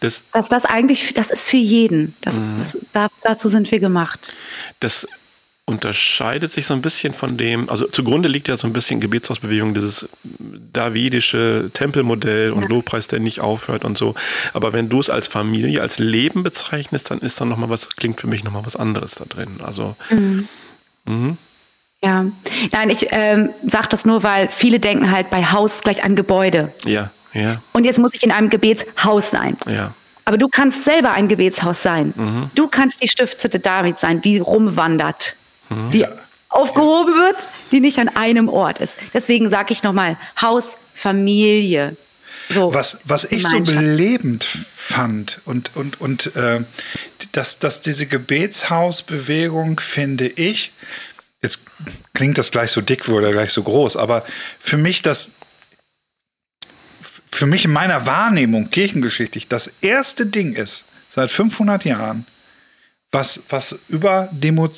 das, dass das eigentlich, das ist für jeden. Das, mhm. das, da, dazu sind wir gemacht. Das unterscheidet sich so ein bisschen von dem, also zugrunde liegt ja so ein bisschen Gebetshausbewegung, dieses davidische Tempelmodell und ja. Lobpreis, der nicht aufhört und so. Aber wenn du es als Familie, als Leben bezeichnest, dann ist da nochmal was, klingt für mich nochmal was anderes da drin. Also, mhm. Mhm. Ja, nein, ich ähm, sage das nur, weil viele denken halt bei Haus gleich an Gebäude. Ja, ja. Und jetzt muss ich in einem Gebetshaus sein. Ja. Aber du kannst selber ein Gebetshaus sein. Mhm. Du kannst die Stiftshütte David sein, die rumwandert, mhm. die aufgehoben wird, die nicht an einem Ort ist. Deswegen sage ich nochmal, Haus, Familie. So, was, was ich so belebend fand und, und, und äh, dass, dass diese Gebetshausbewegung, finde ich, jetzt klingt das gleich so dick oder gleich so groß, aber für mich das, für mich in meiner Wahrnehmung kirchengeschichtlich das erste Ding ist, seit 500 Jahren, was, was über Demo,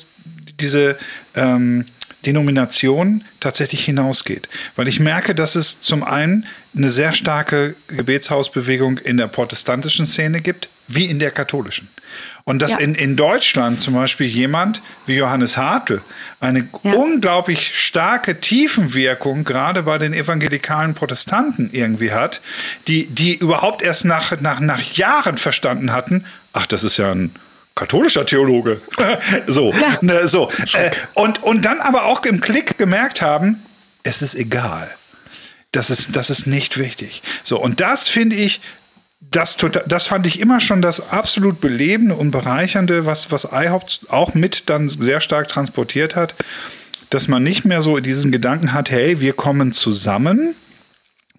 diese ähm, Denomination tatsächlich hinausgeht. Weil ich merke, dass es zum einen eine sehr starke Gebetshausbewegung in der protestantischen Szene gibt, wie in der katholischen. Und dass ja. in, in Deutschland zum Beispiel jemand wie Johannes Hartl eine ja. unglaublich starke Tiefenwirkung gerade bei den evangelikalen Protestanten irgendwie hat, die, die überhaupt erst nach, nach, nach Jahren verstanden hatten, ach, das ist ja ein katholischer Theologe. so, ja. ne, so. Äh, und, und dann aber auch im Klick gemerkt haben, es ist egal. Das ist, das ist nicht wichtig. So, und das finde ich das, tota-, das fand ich immer schon das absolut belebende und bereichernde, was, was iHaupt auch mit dann sehr stark transportiert hat, dass man nicht mehr so diesen Gedanken hat, hey, wir kommen zusammen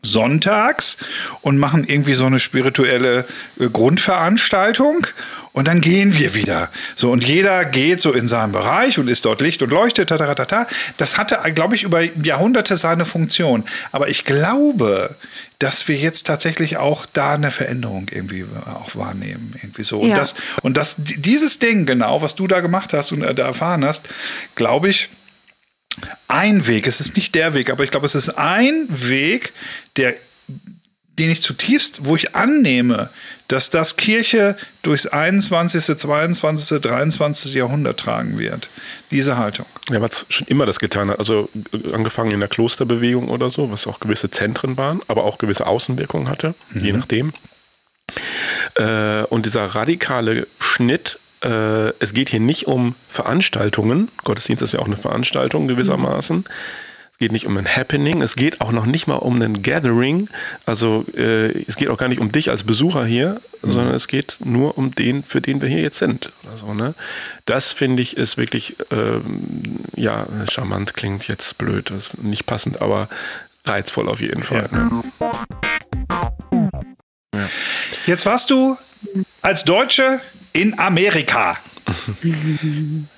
sonntags und machen irgendwie so eine spirituelle äh, Grundveranstaltung und dann gehen wir wieder. So, und jeder geht so in seinem Bereich und ist dort Licht und leuchtet. Tatatata. Das hatte, glaube ich, über Jahrhunderte seine Funktion. Aber ich glaube, dass wir jetzt tatsächlich auch da eine Veränderung irgendwie äh, auch wahrnehmen. Irgendwie so. Ja. Und, das, und das, dieses Ding, genau, was du da gemacht hast und äh, da erfahren hast, glaube ich, ein Weg, es ist nicht der Weg, aber ich glaube, es ist ein Weg, der den ich zutiefst, wo ich annehme, dass das Kirche durchs 21., 22., 23. Jahrhundert tragen wird. Diese Haltung. Ja, was schon immer das getan hat. Also äh, angefangen in der Klosterbewegung oder so, was auch gewisse Zentren waren, aber auch gewisse Außenwirkungen hatte, mhm. je nachdem. Äh, und dieser radikale Schnitt äh, es geht hier nicht um Veranstaltungen. Gottesdienst ist ja auch eine Veranstaltung gewissermaßen. Mhm geht nicht um ein Happening, es geht auch noch nicht mal um ein Gathering, also äh, es geht auch gar nicht um dich als Besucher hier, mhm. sondern es geht nur um den, für den wir hier jetzt sind. Also, ne? Das finde ich ist wirklich, ähm, ja, charmant klingt jetzt blöd, ist nicht passend, aber reizvoll auf jeden Fall. Ja. Ne? Ja. Jetzt warst du als Deutsche in Amerika.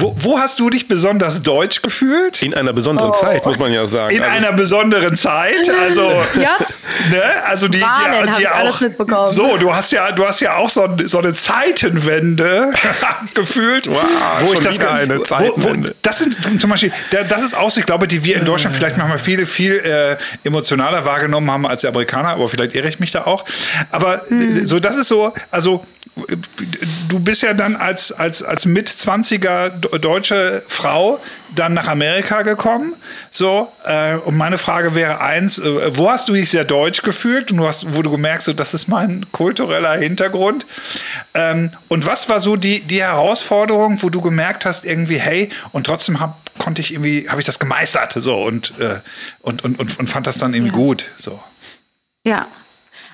Wo, wo, hast du dich besonders deutsch gefühlt? In einer besonderen oh. Zeit, muss man ja sagen. In also einer besonderen Zeit, also, ja. ne, also die, Wahlen, die, die auch, so, du hast ja, du hast ja auch so, so eine Zeitenwende gefühlt, wow, wo ich das eine Zeitenwende. Wo, wo, das sind zum Beispiel, das ist auch so, ich glaube, die wir in Deutschland vielleicht manchmal viel, viel äh, emotionaler wahrgenommen haben als die Amerikaner, aber vielleicht irre ich mich da auch. Aber hm. so, das ist so, also du bist ja dann als, als, als Mit-20er deutsche Frau dann nach Amerika gekommen. So, äh, und meine Frage wäre eins: äh, Wo hast du dich sehr deutsch gefühlt und du hast, wo du gemerkt so, das ist mein kultureller Hintergrund? Ähm, und was war so die, die Herausforderung, wo du gemerkt hast, irgendwie, hey, und trotzdem hab, konnte ich irgendwie, habe ich das gemeistert so und, äh, und, und, und, und, fand das dann irgendwie ja. gut. So. Ja,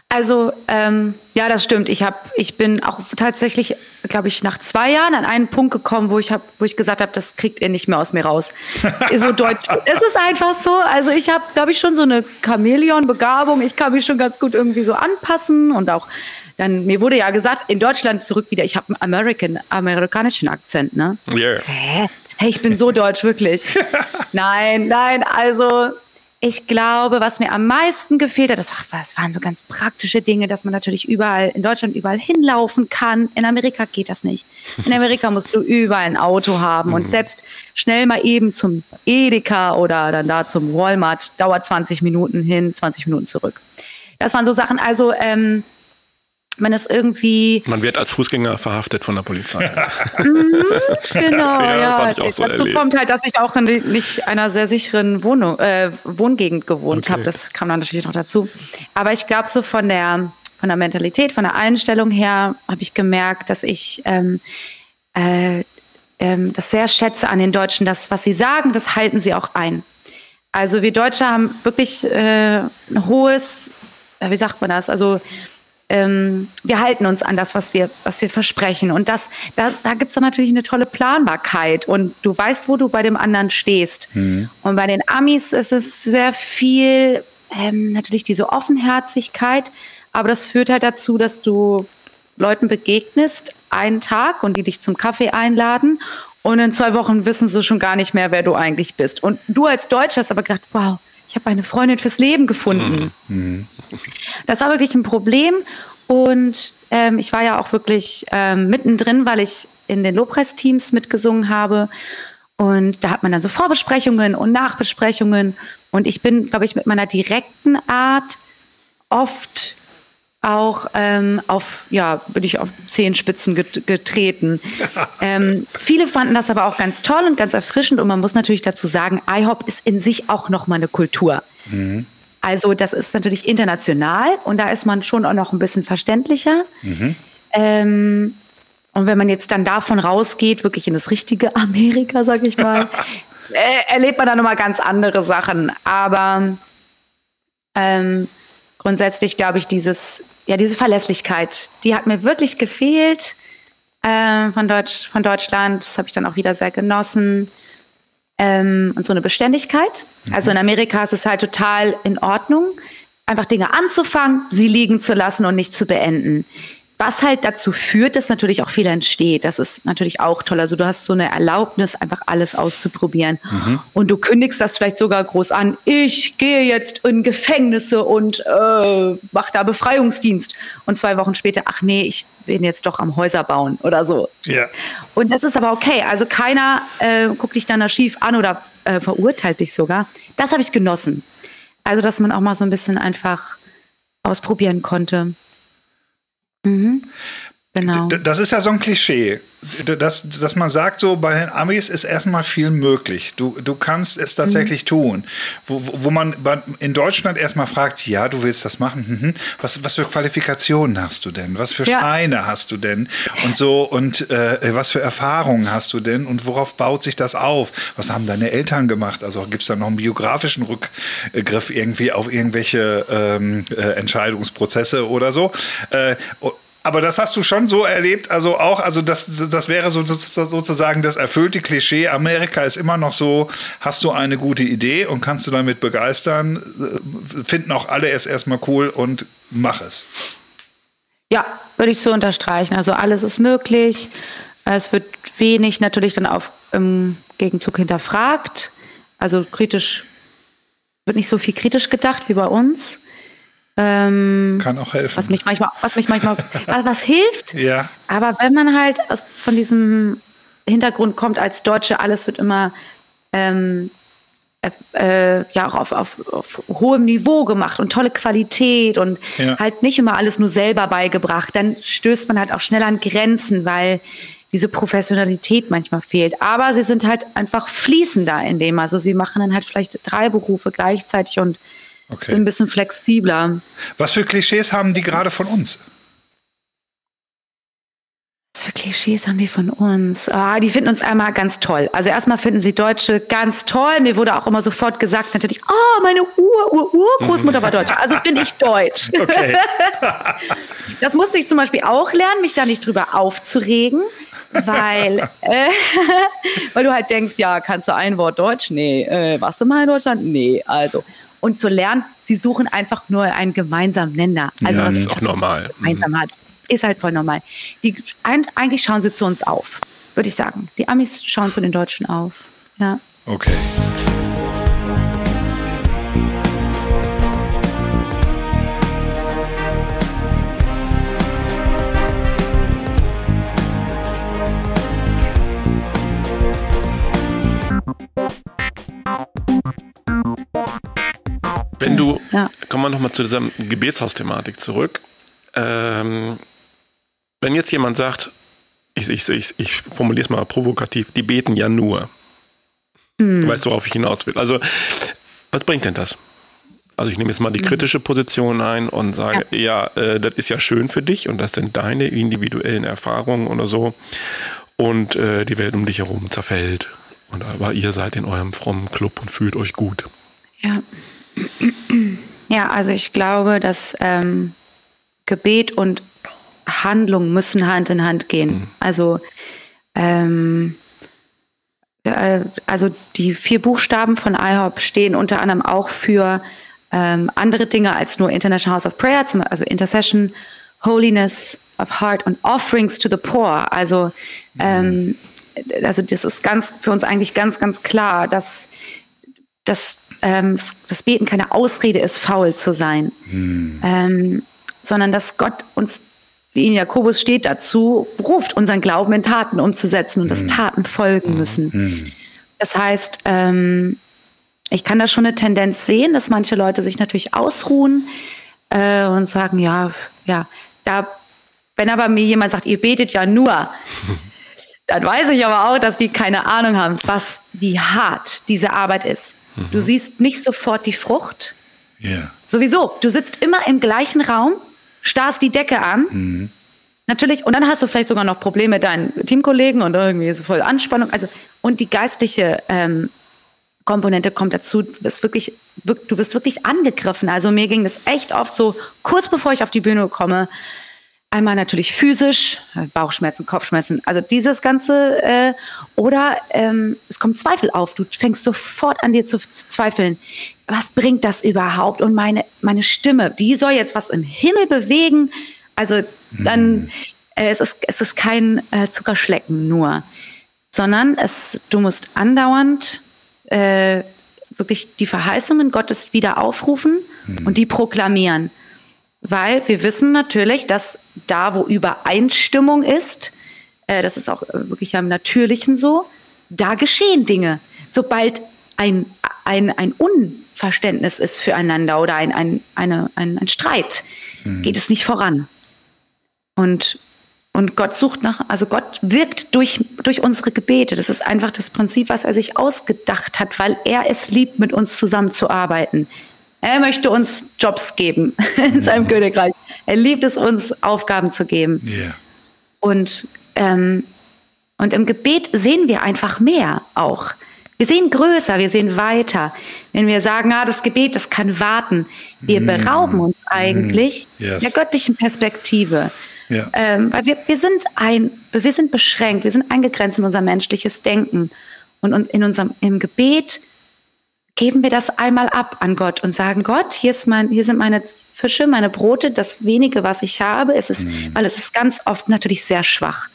also ähm, ja, das stimmt. Ich habe, ich bin auch tatsächlich, glaube ich, nach zwei Jahren an einen Punkt gekommen, wo ich habe, wo ich gesagt habe, das kriegt ihr nicht mehr aus mir raus. so deutsch. es ist einfach so. Also ich habe, glaube ich, schon so eine Chamäleon-Begabung. Ich kann mich schon ganz gut irgendwie so anpassen und auch dann mir wurde ja gesagt, in Deutschland zurück wieder. Ich habe einen American, amerikanischen Akzent, ne? Yeah. Hey, ich bin so deutsch wirklich. nein, nein. Also ich glaube, was mir am meisten gefehlt hat, das, das waren so ganz praktische Dinge, dass man natürlich überall in Deutschland überall hinlaufen kann. In Amerika geht das nicht. In Amerika musst du überall ein Auto haben und mhm. selbst schnell mal eben zum Edeka oder dann da zum Walmart dauert 20 Minuten hin, 20 Minuten zurück. Das waren so Sachen. Also ähm, man ist irgendwie. Man wird als Fußgänger verhaftet von der Polizei. Mhm, genau, ja. ja. Das so Dazu kommt halt, dass ich auch in nicht einer sehr sicheren Wohnung, äh, Wohngegend gewohnt okay. habe. Das kam dann natürlich noch dazu. Aber ich glaube, so von der, von der Mentalität, von der Einstellung her, habe ich gemerkt, dass ich ähm, äh, ähm, das sehr schätze an den Deutschen, das, was sie sagen, das halten sie auch ein. Also wir Deutsche haben wirklich äh, ein hohes, äh, wie sagt man das, also ähm, wir halten uns an das, was wir, was wir versprechen. Und das, das da gibt es dann natürlich eine tolle Planbarkeit und du weißt, wo du bei dem anderen stehst. Mhm. Und bei den Amis ist es sehr viel, ähm, natürlich diese Offenherzigkeit, aber das führt halt dazu, dass du Leuten begegnest einen Tag und die dich zum Kaffee einladen und in zwei Wochen wissen sie schon gar nicht mehr, wer du eigentlich bist. Und du als Deutscher hast aber gedacht, wow, ich habe eine Freundin fürs Leben gefunden. Mhm. Das war wirklich ein Problem. Und ähm, ich war ja auch wirklich ähm, mittendrin, weil ich in den Lobpreisteams mitgesungen habe. Und da hat man dann so Vorbesprechungen und Nachbesprechungen. Und ich bin, glaube ich, mit meiner direkten Art oft auch ähm, auf, ja, bin ich auf Zehenspitzen getreten. ähm, viele fanden das aber auch ganz toll und ganz erfrischend und man muss natürlich dazu sagen, IHOP ist in sich auch nochmal eine Kultur. Mhm. Also das ist natürlich international und da ist man schon auch noch ein bisschen verständlicher. Mhm. Ähm, und wenn man jetzt dann davon rausgeht, wirklich in das richtige Amerika, sag ich mal, äh, erlebt man dann nochmal ganz andere Sachen. Aber ähm, grundsätzlich glaube ich, dieses, ja, diese Verlässlichkeit, die hat mir wirklich gefehlt äh, von, Deutsch, von Deutschland. Das habe ich dann auch wieder sehr genossen. Ähm, und so eine Beständigkeit. Mhm. Also in Amerika ist es halt total in Ordnung, einfach Dinge anzufangen, sie liegen zu lassen und nicht zu beenden. Was halt dazu führt, dass natürlich auch viel entsteht. Das ist natürlich auch toll. Also du hast so eine Erlaubnis, einfach alles auszuprobieren. Mhm. Und du kündigst das vielleicht sogar groß an. Ich gehe jetzt in Gefängnisse und äh, mache da Befreiungsdienst. Und zwei Wochen später, ach nee, ich bin jetzt doch am Häuser bauen oder so. Ja. Und das ist aber okay. Also keiner äh, guckt dich dann da schief an oder äh, verurteilt dich sogar. Das habe ich genossen. Also, dass man auch mal so ein bisschen einfach ausprobieren konnte. Mhm. Genau. Das ist ja so ein Klischee, dass, dass man sagt, so bei den Amis ist erstmal viel möglich. Du, du kannst es tatsächlich mhm. tun. Wo, wo man in Deutschland erstmal fragt, ja, du willst das machen. Mhm. Was, was für Qualifikationen hast du denn? Was für ja. Scheine hast du denn? Und so, und äh, was für Erfahrungen hast du denn? Und worauf baut sich das auf? Was haben deine Eltern gemacht? Also gibt es da noch einen biografischen Rückgriff irgendwie auf irgendwelche ähm, äh, Entscheidungsprozesse oder so? Äh, aber das hast du schon so erlebt, also auch, also das, das wäre so, sozusagen das erfüllte Klischee. Amerika ist immer noch so, hast du eine gute Idee und kannst du damit begeistern, äh, finden auch alle es erstmal cool und mach es. Ja, würde ich so unterstreichen. Also alles ist möglich. Es wird wenig natürlich dann auf im Gegenzug hinterfragt. Also kritisch wird nicht so viel kritisch gedacht wie bei uns. Ähm, Kann auch helfen. Was mich manchmal, was mich manchmal, was, was hilft. Ja. Aber wenn man halt aus, von diesem Hintergrund kommt als Deutsche, alles wird immer ähm, äh, ja auch auf, auf, auf, hohem Niveau gemacht und tolle Qualität und ja. halt nicht immer alles nur selber beigebracht, dann stößt man halt auch schnell an Grenzen, weil diese Professionalität manchmal fehlt. Aber sie sind halt einfach fließender in dem. Also sie machen dann halt vielleicht drei Berufe gleichzeitig und Okay. Sind ein bisschen flexibler. Was für Klischees haben die gerade von uns? Was für Klischees haben die von uns? Ah, die finden uns einmal ganz toll. Also erstmal finden sie Deutsche ganz toll. Mir wurde auch immer sofort gesagt, natürlich, oh, meine Ur, Ur, Urgroßmutter war Deutsch. Also bin ich Deutsch. Okay. das musste ich zum Beispiel auch lernen, mich da nicht drüber aufzuregen. weil, äh, weil du halt denkst, ja, kannst du ein Wort Deutsch? Nee. Äh, warst du mal in Deutschland? Nee. Also, und zu lernen, sie suchen einfach nur einen gemeinsamen Nenner. Also ja, was ist auch normal. gemeinsam mhm. hat. Ist halt voll normal. Die, eigentlich schauen sie zu uns auf, würde ich sagen. Die Amis schauen zu den Deutschen auf. Ja. Okay. Wenn du, ja. kommen wir nochmal zu dieser Gebetshaus-Thematik zurück. Ähm, wenn jetzt jemand sagt, ich, ich, ich, ich formuliere es mal provokativ, die beten ja nur. Hm. Du weißt, worauf ich hinaus will. Also, was bringt denn das? Also ich nehme jetzt mal die hm. kritische Position ein und sage, ja, ja äh, das ist ja schön für dich und das sind deine individuellen Erfahrungen oder so. und äh, die Welt um dich herum zerfällt. Und aber ihr seid in eurem frommen Club und fühlt euch gut. Ja. Ja, also ich glaube, dass ähm, Gebet und Handlung müssen Hand in Hand gehen. Mhm. Also, ähm, äh, also die vier Buchstaben von IHOP stehen unter anderem auch für ähm, andere Dinge als nur International House of Prayer, zum, also Intercession, Holiness of Heart und Offerings to the Poor. Also, ähm, also das ist ganz für uns eigentlich ganz, ganz klar, dass, dass ähm, das Beten keine Ausrede ist, faul zu sein, hm. ähm, sondern dass Gott uns, wie in Jakobus steht, dazu ruft, unseren Glauben in Taten umzusetzen und hm. dass Taten folgen hm. müssen. Hm. Das heißt, ähm, ich kann da schon eine Tendenz sehen, dass manche Leute sich natürlich ausruhen äh, und sagen, ja, ja, da, wenn aber mir jemand sagt, ihr betet ja nur, dann weiß ich aber auch, dass die keine Ahnung haben, was, wie hart diese Arbeit ist. Mhm. Du siehst nicht sofort die Frucht. Yeah. Sowieso, du sitzt immer im gleichen Raum, starrst die Decke an. Mhm. Natürlich, und dann hast du vielleicht sogar noch Probleme mit deinen Teamkollegen und irgendwie ist voll Anspannung. Also, und die geistliche ähm, Komponente kommt dazu, du wirst, wirklich, du wirst wirklich angegriffen. Also mir ging das echt oft so, kurz bevor ich auf die Bühne komme, einmal natürlich physisch, Bauchschmerzen, Kopfschmerzen, also dieses Ganze, äh, oder ähm, es kommt Zweifel auf. Du fängst sofort an dir zu, zu, zweifeln. Was bringt das überhaupt? Und meine, meine Stimme, die soll jetzt was im Himmel bewegen. Also dann, mhm. äh, es, ist, es ist kein äh, Zuckerschlecken nur, sondern es, du musst andauernd äh, wirklich die Verheißungen Gottes wieder aufrufen mhm. und die proklamieren. Weil wir wissen natürlich, dass da, wo Übereinstimmung ist, äh, das ist auch äh, wirklich am Natürlichen so, da geschehen Dinge. Sobald ein, ein, ein Unverständnis ist füreinander oder ein, ein, eine, ein, ein Streit, mhm. geht es nicht voran. Und und Gott sucht nach, also Gott wirkt durch, durch unsere Gebete. Das ist einfach das Prinzip, was er sich ausgedacht hat, weil er es liebt, mit uns zusammenzuarbeiten. Er möchte uns Jobs geben in seinem mhm. Königreich. Er liebt es, uns Aufgaben zu geben. Yeah. Und, ähm, und im Gebet sehen wir einfach mehr auch. Wir sehen größer, wir sehen weiter. Wenn wir sagen, ah, das Gebet, das kann warten, wir mm. berauben uns eigentlich mm. yes. der göttlichen Perspektive. Ja. Ähm, weil wir, wir, sind ein, wir sind beschränkt, wir sind eingegrenzt in unser menschliches Denken. Und, und in unserem, im Gebet geben wir das einmal ab an Gott und sagen, Gott, hier, ist mein, hier sind meine Fische, meine Brote, das wenige, was ich habe. Es ist, mhm. Weil es ist ganz oft natürlich sehr schwach,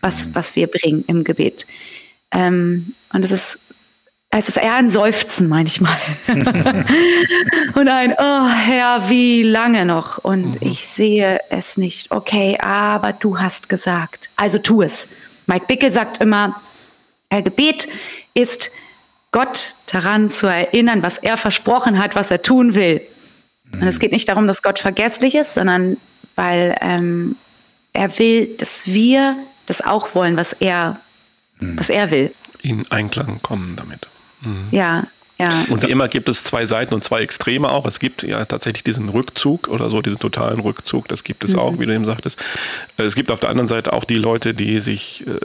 was, mhm. was wir bringen im Gebet. Ähm, und es ist es ist eher ein Seufzen manchmal. und ein, oh Herr, wie lange noch? Und mhm. ich sehe es nicht. Okay, aber du hast gesagt. Also tu es. Mike Bickel sagt immer, ein Gebet ist Gott daran zu erinnern, was er versprochen hat, was er tun will. Mhm. Und es geht nicht darum, dass Gott vergesslich ist, sondern weil ähm, er will, dass wir das auch wollen, was er, mhm. was er will. In Einklang kommen damit. Mhm. Ja, ja. Und wie immer gibt es zwei Seiten und zwei Extreme auch. Es gibt ja tatsächlich diesen Rückzug oder so, diesen totalen Rückzug. Das gibt es mhm. auch, wie du eben sagtest. Äh, es gibt auf der anderen Seite auch die Leute, die sich äh,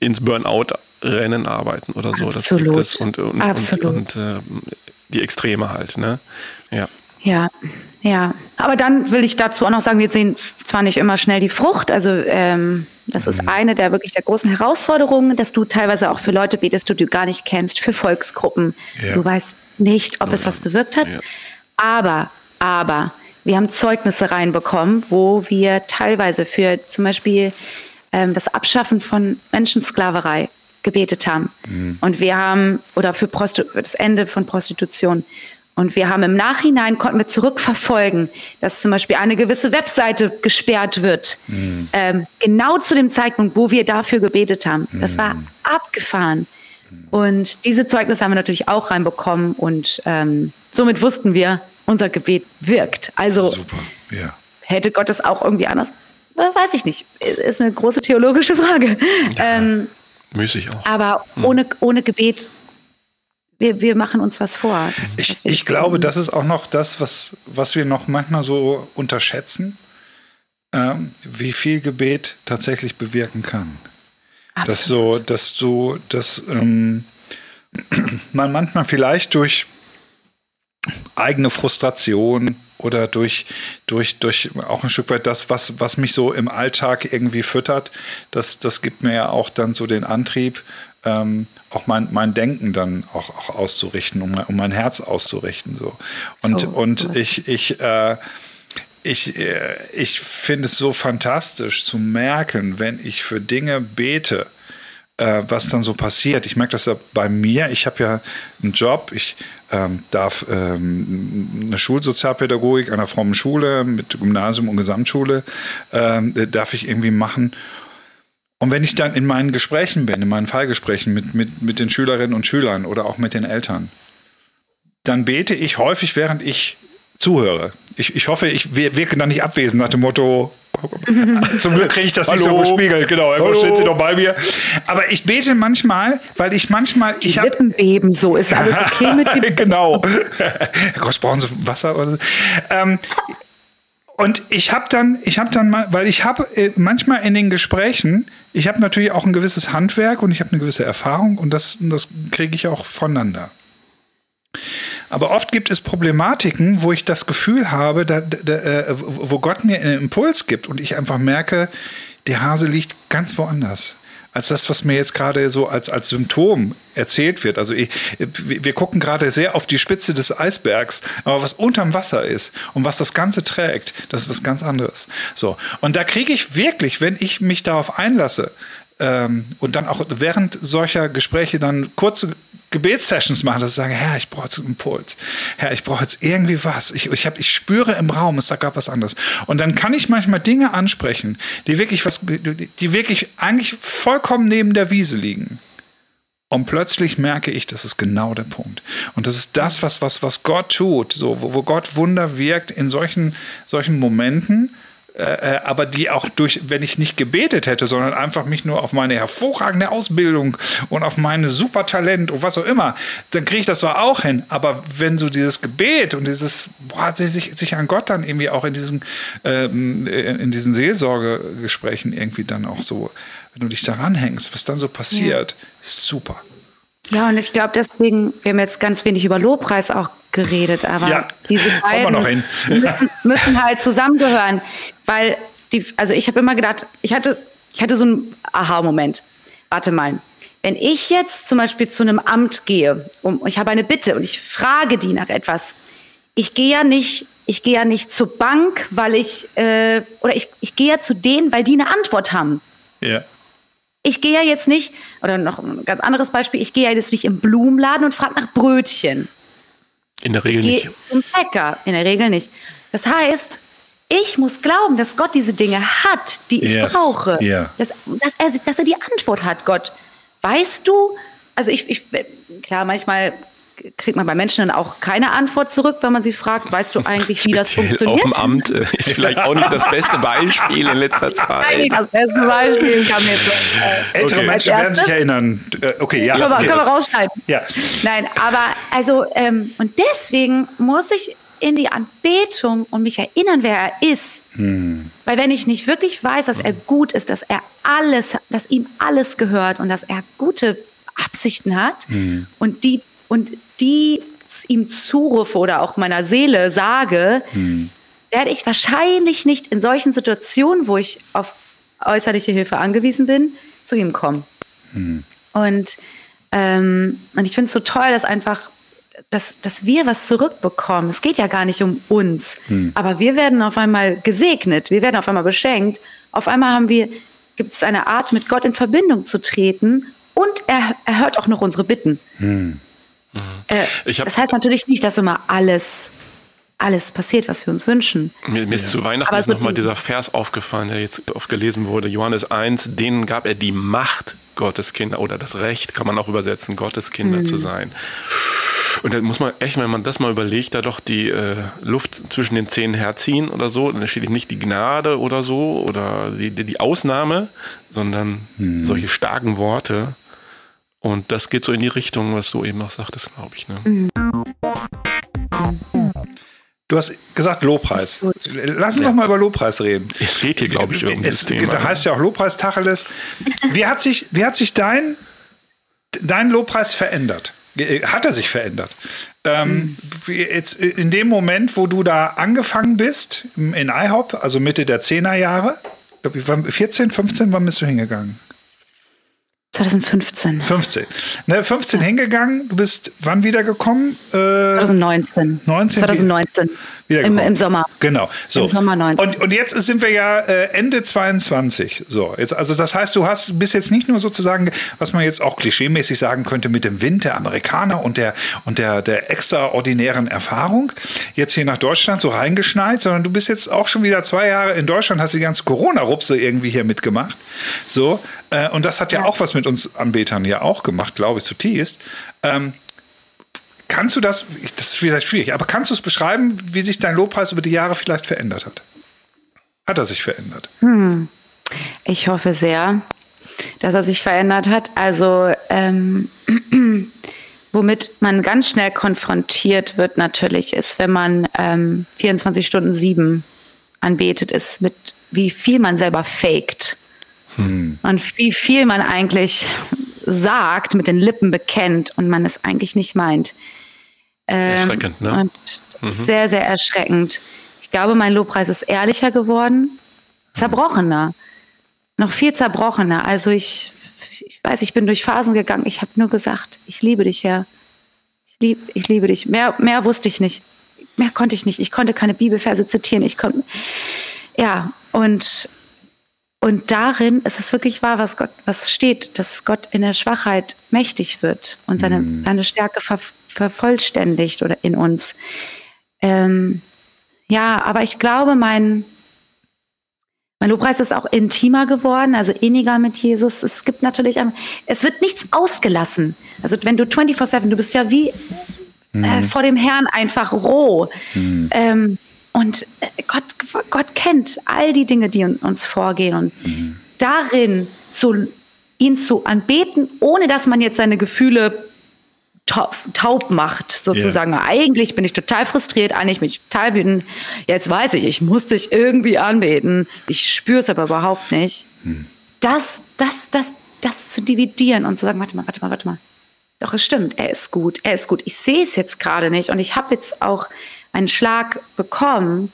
ins Burnout-Rennen arbeiten oder so. Absolut. Das gibt es. Und, und, Absolut. und, und äh, die Extreme halt. Ne? Ja. Ja, ja. Aber dann will ich dazu auch noch sagen, wir sehen zwar nicht immer schnell die Frucht, also ähm, das ist mhm. eine der wirklich der großen Herausforderungen, dass du teilweise auch für Leute betest, die du gar nicht kennst, für Volksgruppen. Ja. Du weißt nicht, ob es was bewirkt hat. Ja. Aber, aber, wir haben Zeugnisse reinbekommen, wo wir teilweise für zum Beispiel ähm, das Abschaffen von Menschensklaverei gebetet haben. Mhm. Und wir haben, oder für, für das Ende von Prostitution. Und wir haben im Nachhinein, konnten wir zurückverfolgen, dass zum Beispiel eine gewisse Webseite gesperrt wird. Mhm. Ähm, genau zu dem Zeitpunkt, wo wir dafür gebetet haben. Das war mhm. abgefahren. Und diese Zeugnisse haben wir natürlich auch reinbekommen und ähm, somit wussten wir, unser Gebet wirkt. Also ja. hätte Gott es auch irgendwie anders? Weiß ich nicht. Ist eine große theologische Frage. Ja, ähm, müßig auch. Aber hm. ohne, ohne Gebet wir, wir machen uns was vor. Das, ich, ich glaube, das ist auch noch das, was, was wir noch manchmal so unterschätzen, ähm, wie viel Gebet tatsächlich bewirken kann. Dass so, dass du, dass ähm, man manchmal vielleicht durch eigene Frustration oder durch, durch, durch auch ein Stück weit das, was, was mich so im Alltag irgendwie füttert, das, das gibt mir ja auch dann so den Antrieb, ähm, auch mein, mein Denken dann auch, auch auszurichten, um, um mein Herz auszurichten. So. Und, so, und ich, ich, äh, ich, äh, ich finde es so fantastisch zu merken, wenn ich für Dinge bete, äh, was dann so passiert. Ich merke das ja bei mir. Ich habe ja einen Job. Ich ähm, darf ähm, eine Schulsozialpädagogik einer frommen Schule mit Gymnasium und Gesamtschule ähm, darf ich irgendwie machen. Und wenn ich dann in meinen Gesprächen bin, in meinen Fallgesprächen mit, mit, mit den Schülerinnen und Schülern oder auch mit den Eltern, dann bete ich häufig, während ich zuhöre. Ich, ich hoffe, ich wirke da nicht abwesend nach dem Motto, zum Glück kriege ich das nicht so gespiegelt. Genau, irgendwo steht sie doch bei mir. Aber ich bete manchmal, weil ich manchmal. Die ich Lippen beben so. Ist alles okay mit dem? genau. Herr Groß, brauchen Sie Wasser oder so? Ähm, und ich habe dann, ich habe dann mal, weil ich habe äh, manchmal in den Gesprächen, ich habe natürlich auch ein gewisses Handwerk und ich habe eine gewisse Erfahrung und das, das kriege ich auch voneinander. Aber oft gibt es Problematiken, wo ich das Gefühl habe, da, da, äh, wo Gott mir einen Impuls gibt und ich einfach merke, der Hase liegt ganz woanders als das, was mir jetzt gerade so als, als Symptom erzählt wird. Also ich, wir gucken gerade sehr auf die Spitze des Eisbergs, aber was unterm Wasser ist und was das Ganze trägt, das ist was ganz anderes. So. Und da kriege ich wirklich, wenn ich mich darauf einlasse, ähm, und dann auch während solcher Gespräche dann kurze Gebetssessions machen, dass ich sage, Herr, ich brauche jetzt einen Impuls. Herr, ich brauche jetzt irgendwie was. Ich, ich, hab, ich spüre im Raum, es sagt gerade was anderes. Und dann kann ich manchmal Dinge ansprechen, die wirklich was, die wirklich eigentlich vollkommen neben der Wiese liegen. Und plötzlich merke ich, das ist genau der Punkt. Und das ist das, was, was, was Gott tut, so, wo, wo Gott Wunder wirkt in solchen, solchen Momenten, äh, äh, aber die auch durch, wenn ich nicht gebetet hätte, sondern einfach mich nur auf meine hervorragende Ausbildung und auf mein super Talent und was auch immer, dann kriege ich das zwar auch hin. Aber wenn so dieses Gebet und dieses, boah, sich, sich an Gott dann irgendwie auch in diesen, ähm, in diesen Seelsorgegesprächen irgendwie dann auch so, wenn du dich daran hängst, was dann so passiert, ja. ist super. Ja, und ich glaube deswegen, wir haben jetzt ganz wenig über Lobpreis auch geredet, aber ja, diese beiden müssen, müssen, halt zusammengehören, weil die, also ich habe immer gedacht, ich hatte, ich hatte so einen Aha-Moment. Warte mal, wenn ich jetzt zum Beispiel zu einem Amt gehe und ich habe eine Bitte und ich frage die nach etwas, ich gehe ja nicht, ich gehe ja nicht zur Bank, weil ich äh, oder ich, ich gehe ja zu denen, weil die eine Antwort haben. Ja ich gehe ja jetzt nicht, oder noch ein ganz anderes Beispiel, ich gehe ja jetzt nicht im Blumenladen und frage nach Brötchen. In der Regel ich nicht. Zum Bäcker, in der Regel nicht. Das heißt, ich muss glauben, dass Gott diese Dinge hat, die ich yes. brauche. Yeah. Dass, dass, er, dass er die Antwort hat, Gott. Weißt du, also ich, ich klar, manchmal kriegt man bei Menschen dann auch keine Antwort zurück, wenn man sie fragt, weißt du eigentlich, wie das funktioniert? Auf dem Amt äh, ist vielleicht auch nicht das beste Beispiel in letzter Zeit. Nein, das beste Beispiel kam jetzt. Äh, Ältere okay. Menschen werden sich erinnern. Äh, okay, ja. Können wir, können wir rausschneiden. Ja. Nein, aber also, ähm, und deswegen muss ich in die Anbetung und mich erinnern, wer er ist. Hm. Weil wenn ich nicht wirklich weiß, dass er gut ist, dass er alles, dass ihm alles gehört und dass er gute Absichten hat hm. und die und die ihm zurufe oder auch meiner Seele sage, hm. werde ich wahrscheinlich nicht in solchen Situationen, wo ich auf äußerliche Hilfe angewiesen bin, zu ihm kommen. Hm. Und, ähm, und ich finde es so toll, dass einfach, dass, dass wir was zurückbekommen. Es geht ja gar nicht um uns, hm. aber wir werden auf einmal gesegnet, wir werden auf einmal beschenkt. Auf einmal haben wir, gibt es eine Art, mit Gott in Verbindung zu treten und er, er hört auch noch unsere Bitten. Hm. Äh, das heißt natürlich nicht, dass immer alles alles passiert, was wir uns wünschen. Mir, mir ist ja. zu Weihnachten nochmal dieser Vers aufgefallen, der jetzt oft gelesen wurde. Johannes 1, denen gab er die Macht, Gottes Kinder oder das Recht, kann man auch übersetzen, Gottes Kinder mhm. zu sein. Und da muss man echt, wenn man das mal überlegt, da doch die äh, Luft zwischen den Zähnen herziehen oder so, dann steht nicht die Gnade oder so oder die, die Ausnahme, sondern mhm. solche starken Worte. Und das geht so in die Richtung, was du eben auch sagtest, glaube ich. Ne? Du hast gesagt Lobpreis. Lass uns Ja. doch mal über Lobpreis reden. Es geht hier, glaube ich, um es, dieses Thema. Da heißt ja auch Lobpreis Tacheles. Wie hat sich, wie hat sich dein, dein Lobpreis verändert? Äh, Hat er sich verändert? Ähm, jetzt in dem Moment, wo du da angefangen bist, in IHOP, also Mitte der 10er Jahre, ich glaub, ich war 14, 15, wann bist du hingegangen? 2015. 15. Ne, 15 hingegangen, du bist wann wiedergekommen? Äh, 2019. 19 2019. Im. Im Sommer. Genau. So. Im Sommer 19. Und, und jetzt sind wir ja äh, Ende 22. So, jetzt, also das heißt, du hast bist jetzt nicht nur sozusagen, was man jetzt auch klischeemäßig sagen könnte, mit dem Wind der Amerikaner und der und der, der extraordinären Erfahrung jetzt hier nach Deutschland so reingeschneit, sondern du bist jetzt auch schon wieder zwei Jahre in Deutschland, hast die ganze Corona-Rupse irgendwie hier mitgemacht. So, äh, und das hat ja, auch was mit uns Anbetern ja auch gemacht, glaube ich, zutiefst. Ähm, Kannst du das, das ist vielleicht schwierig, aber kannst du es beschreiben, wie sich dein Lobpreis über die Jahre vielleicht verändert hat? Hat er sich verändert? Ich hoffe sehr, dass er sich verändert hat. Also, ähm, womit man ganz schnell konfrontiert wird, natürlich, ist, wenn man ähm, 24 Stunden sieben anbetet, ist mit wie viel man selber faked. Und wie viel man eigentlich sagt, mit den Lippen bekennt und man es eigentlich nicht meint. Ähm, Erschreckend, ne? Und das ist sehr, sehr erschreckend. Ich glaube, mein Lobpreis ist ehrlicher geworden, zerbrochener, noch viel zerbrochener. Also ich, ich weiß, ich bin durch Phasen gegangen. Ich habe nur gesagt, ich liebe dich, Herr. Ich, lieb, ich liebe dich. Mehr, mehr wusste ich nicht. Mehr konnte ich nicht. Ich konnte keine Bibelverse zitieren. Ich konnte, ja, und und darin ist es wirklich wahr, was Gott, was steht, dass Gott in der Schwachheit mächtig wird und seine, seine Stärke ver, vervollständigt oder in uns. Ähm, ja, aber ich glaube, mein, mein Lobpreis ist auch intimer geworden, also inniger mit Jesus. Es gibt natürlich, es wird nichts ausgelassen. Also wenn du 24-7, du bist ja wie äh, vor dem Herrn einfach roh. Ähm, und äh, Gott, Gott kennt all die Dinge, die uns vorgehen. Und darin zu, ihn zu anbeten, ohne dass man jetzt seine Gefühle taub, macht, sozusagen. Eigentlich bin ich total frustriert, eigentlich bin ich total wütend. Jetzt weiß ich, ich muss dich irgendwie anbeten. Ich spüre es aber überhaupt nicht. Das, das, das, das zu dividieren und zu sagen, warte mal, warte mal, warte mal. Doch, es stimmt, er ist gut, er ist gut. Ich sehe es jetzt gerade nicht und ich habe jetzt auch einen Schlag bekommen.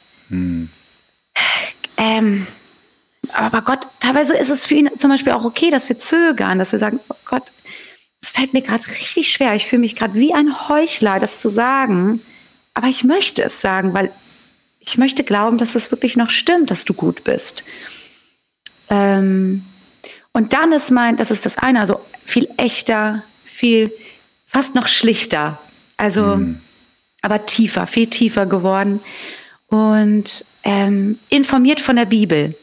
Ähm, aber Gott, teilweise ist es für ihn zum Beispiel auch okay, dass wir zögern, dass wir sagen, oh Gott, es fällt mir gerade richtig schwer. Ich fühle mich gerade wie ein Heuchler, das zu sagen. Aber ich möchte es sagen, weil ich möchte glauben, dass es wirklich noch stimmt, dass du gut bist. Ähm, und dann ist mein, das ist das eine, also viel echter, viel fast noch schlichter. Also, aber tiefer, viel tiefer geworden. Und ähm, informiert von der Bibel.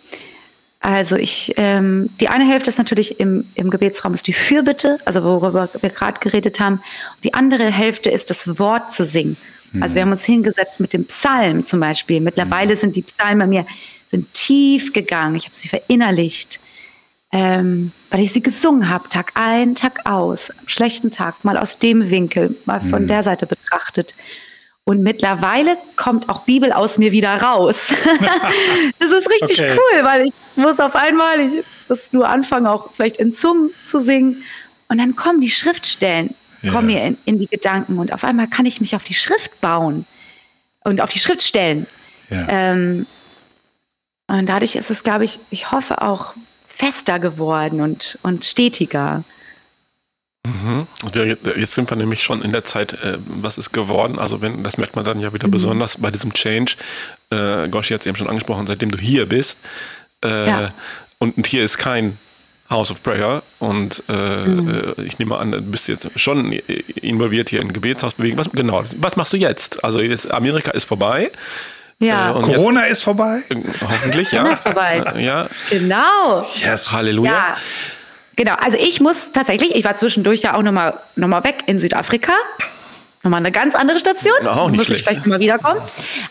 Also ich, ähm, die eine Hälfte ist natürlich im, im Gebetsraum ist die Fürbitte, also worüber wir gerade geredet haben. Und die andere Hälfte ist das Wort zu singen. Also wir haben uns hingesetzt mit dem Psalm zum Beispiel. Mittlerweile sind die Psalmen bei mir sind tief gegangen. Ich habe sie verinnerlicht, ähm, weil ich sie gesungen habe, Tag ein, Tag aus, am schlechten Tag, mal aus dem Winkel, mal von der Seite betrachtet. Und mittlerweile kommt auch Bibel aus mir wieder raus. das ist richtig Okay. cool, weil ich muss auf einmal, ich muss nur anfangen, auch vielleicht in Zungen zu singen. Und dann kommen die Schriftstellen, Ja. kommen mir in, in die Gedanken. Und auf einmal kann ich mich auf die Schrift bauen und auf die Schriftstellen. Ja. Ähm, und dadurch ist es, glaube ich, ich hoffe auch fester geworden und, und stetiger. Wir, jetzt sind wir nämlich schon in der Zeit, äh, was ist geworden. Also wenn, das merkt man dann ja wieder besonders bei diesem Change. Äh, Goshi hat es eben schon angesprochen, seitdem du hier bist. Äh, Ja. und, und hier ist kein House of Prayer. Und äh, äh, ich nehme an, du bist jetzt schon involviert hier in Gebetshausbewegung. Was, genau, was machst du jetzt? Also jetzt Amerika ist vorbei. Ja, Äh, und Corona ist vorbei. jetzt, hoffentlich, ja. Corona ist vorbei. Äh, Ja, genau. Yes. Halleluja. Ja, genau. Also ich muss tatsächlich, ich war zwischendurch ja auch nochmal noch mal weg in Südafrika. nochmal eine ganz andere Station. Auch nicht muss schlecht. ich vielleicht mal wiederkommen.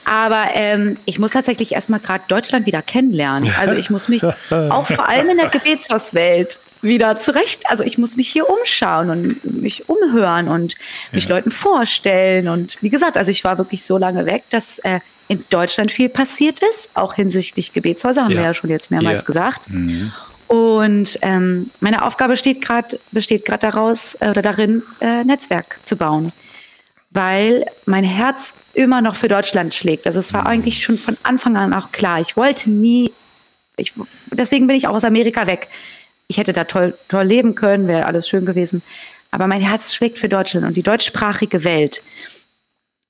Aber ähm, ich muss tatsächlich erstmal gerade Deutschland wieder kennenlernen. Also ich muss mich auch vor allem in der Gebetshauswelt wieder zurecht, also ich muss mich hier umschauen und mich umhören und mich Leuten vorstellen. Und wie gesagt, also ich war wirklich so lange weg, dass äh, in Deutschland viel passiert ist, auch hinsichtlich Gebetshäuser, haben Ja. wir ja schon jetzt mehrmals Ja. gesagt. Und ähm, meine Aufgabe grad, besteht gerade daraus äh, oder darin, äh, Netzwerk zu bauen, weil mein Herz immer noch für Deutschland schlägt. Also es war eigentlich schon von Anfang an auch klar. Ich wollte nie, ich, deswegen bin ich auch aus Amerika weg. Ich hätte da toll, toll leben können, wäre alles schön gewesen. Aber mein Herz schlägt für Deutschland und die deutschsprachige Welt.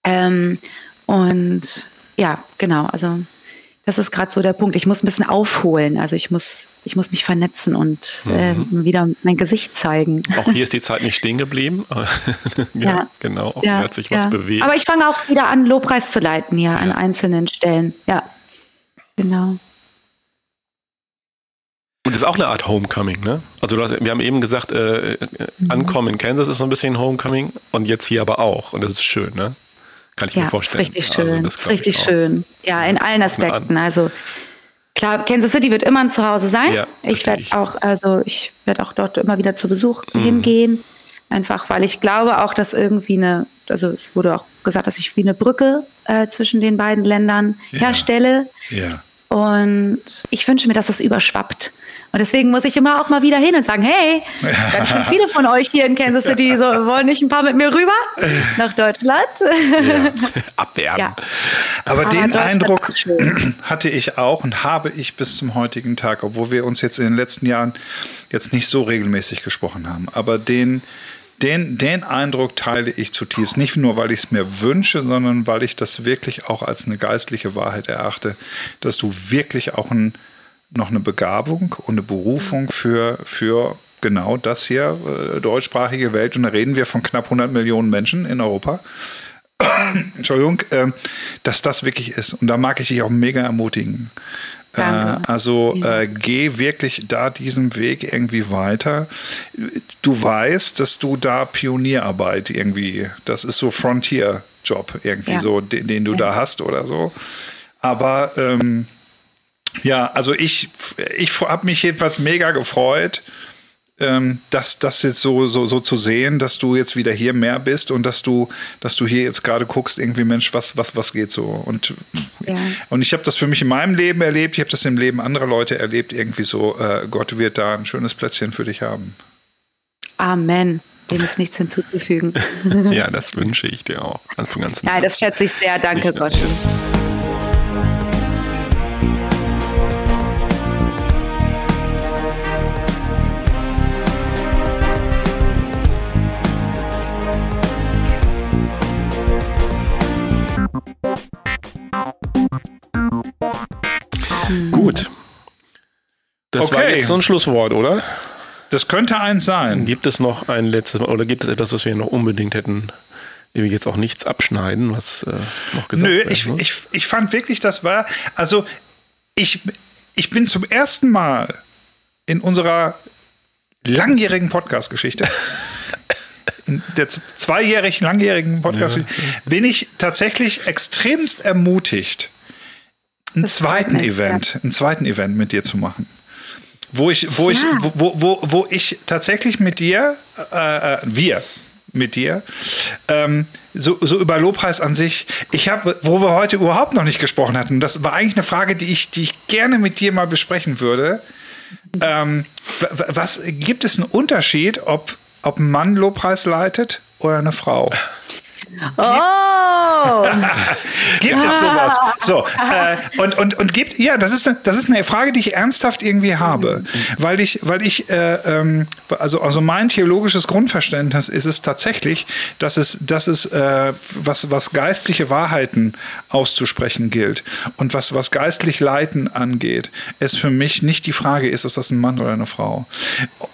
Ähm, und ja, genau, also das ist gerade so der Punkt. Ich muss ein bisschen aufholen. Also ich muss, ich muss mich vernetzen und ähm, wieder mein Gesicht zeigen. Auch hier ist die Zeit nicht stehen geblieben. ja, Ja. genau. Auch hier hat sich was ja. bewegt. Aber ich fange auch wieder an, Lobpreis zu leiten hier an einzelnen Stellen. Ja, genau. Und das ist auch eine Art Homecoming, ne? Also du hast, wir haben eben gesagt, äh, äh, Ankommen in Kansas ist so ein bisschen Homecoming und jetzt hier aber auch. Und das ist schön, ne? Kann ich Ja, mir ist vorstellen. richtig Also schön. das ist glaub ich richtig schön. Ja, in allen Aspekten. Also klar, Kansas City wird immer ein Zuhause sein. Ja, ich werde auch, also ich werde auch dort immer wieder zu Besuch Mhm. hingehen. Einfach weil ich glaube auch, dass irgendwie eine, also es wurde auch gesagt, dass ich wie eine Brücke äh, zwischen den beiden Ländern Ja. herstelle. Ja. Und ich wünsche mir, dass das überschwappt. Und deswegen muss ich immer auch mal wieder hin und sagen, hey, ganz schön viele von euch hier in Kansas City so, wollen nicht ein paar mit mir rüber nach Deutschland? Abwerben. Ja. Aber, Aber den Eindruck hatte ich auch und habe ich bis zum heutigen Tag, obwohl wir uns jetzt in den letzten Jahren jetzt nicht so regelmäßig gesprochen haben. Aber den, den, den Eindruck teile ich zutiefst. Nicht nur, weil ich es mir wünsche, sondern weil ich das wirklich auch als eine geistliche Wahrheit erachte, dass du wirklich auch ein, noch eine Begabung und eine Berufung für, für genau das hier, äh, deutschsprachige Welt. Und da reden wir von knapp 100 Millionen Menschen in Europa. Entschuldigung, ähm, dass das wirklich ist. Und da mag ich dich auch mega ermutigen. Äh, Danke. also äh, geh wirklich da diesen Weg irgendwie weiter. Du weißt, dass du da Pionierarbeit irgendwie, das ist so Frontier-Job irgendwie Ja. so, den, den du Ja. da hast oder so. Aber ähm, ja, also ich, ich habe mich jedenfalls mega gefreut, ähm, das, das jetzt so, so, so zu sehen, dass du jetzt wieder hier mehr bist und dass du, dass du hier jetzt gerade guckst, irgendwie, Mensch, was, was, was geht so? Und, Ja. und ich habe das für mich in meinem Leben erlebt, ich habe das im Leben anderer Leute erlebt, irgendwie so, äh, Gott wird da ein schönes Plätzchen für dich haben. Amen. Dem ist nichts hinzuzufügen. Ja, das wünsche ich dir auch. Von ganzem Ja, das schätze ich sehr. Danke, Nicht Gott. Gut. Das war Okay. jetzt so ein Schlusswort, oder? Das könnte eins sein. Gibt es noch ein letztes Mal oder gibt es etwas, was wir noch unbedingt hätten, wir jetzt auch nichts abschneiden, was äh, noch gesagt Nö, werden ich, muss? ich, ich fand wirklich, das war, also ich, ich bin zum ersten Mal in unserer langjährigen Podcast-Geschichte, in der z- zweijährig langjährigen podcast bin ich tatsächlich extremst ermutigt, einen Das zweiten Event, einen zweiten Event mit dir zu machen. Wo ich, wo ich, Ja. wo, wo, wo ich tatsächlich mit dir, äh, äh, wir mit dir, ähm, so, so über Lobpreis an sich, ich habe, wo wir heute überhaupt noch nicht gesprochen hatten, das war eigentlich eine Frage, die ich, die ich gerne mit dir mal besprechen würde. Ähm, was gibt es einen Unterschied, ob, ob ein Mann Lobpreis leitet oder eine Frau? Oh! Gibt es sowas? So, äh, und, und, und gibt, ja, das ist, eine, das ist eine Frage, die ich ernsthaft irgendwie habe. Weil ich, weil ich, äh, ähm, also, also mein theologisches Grundverständnis ist es tatsächlich, dass es, dass es äh, was, was geistliche Wahrheiten auszusprechen gilt und was, was geistlich Leiten angeht, ist für mich nicht die Frage, ist es das ein Mann oder eine Frau.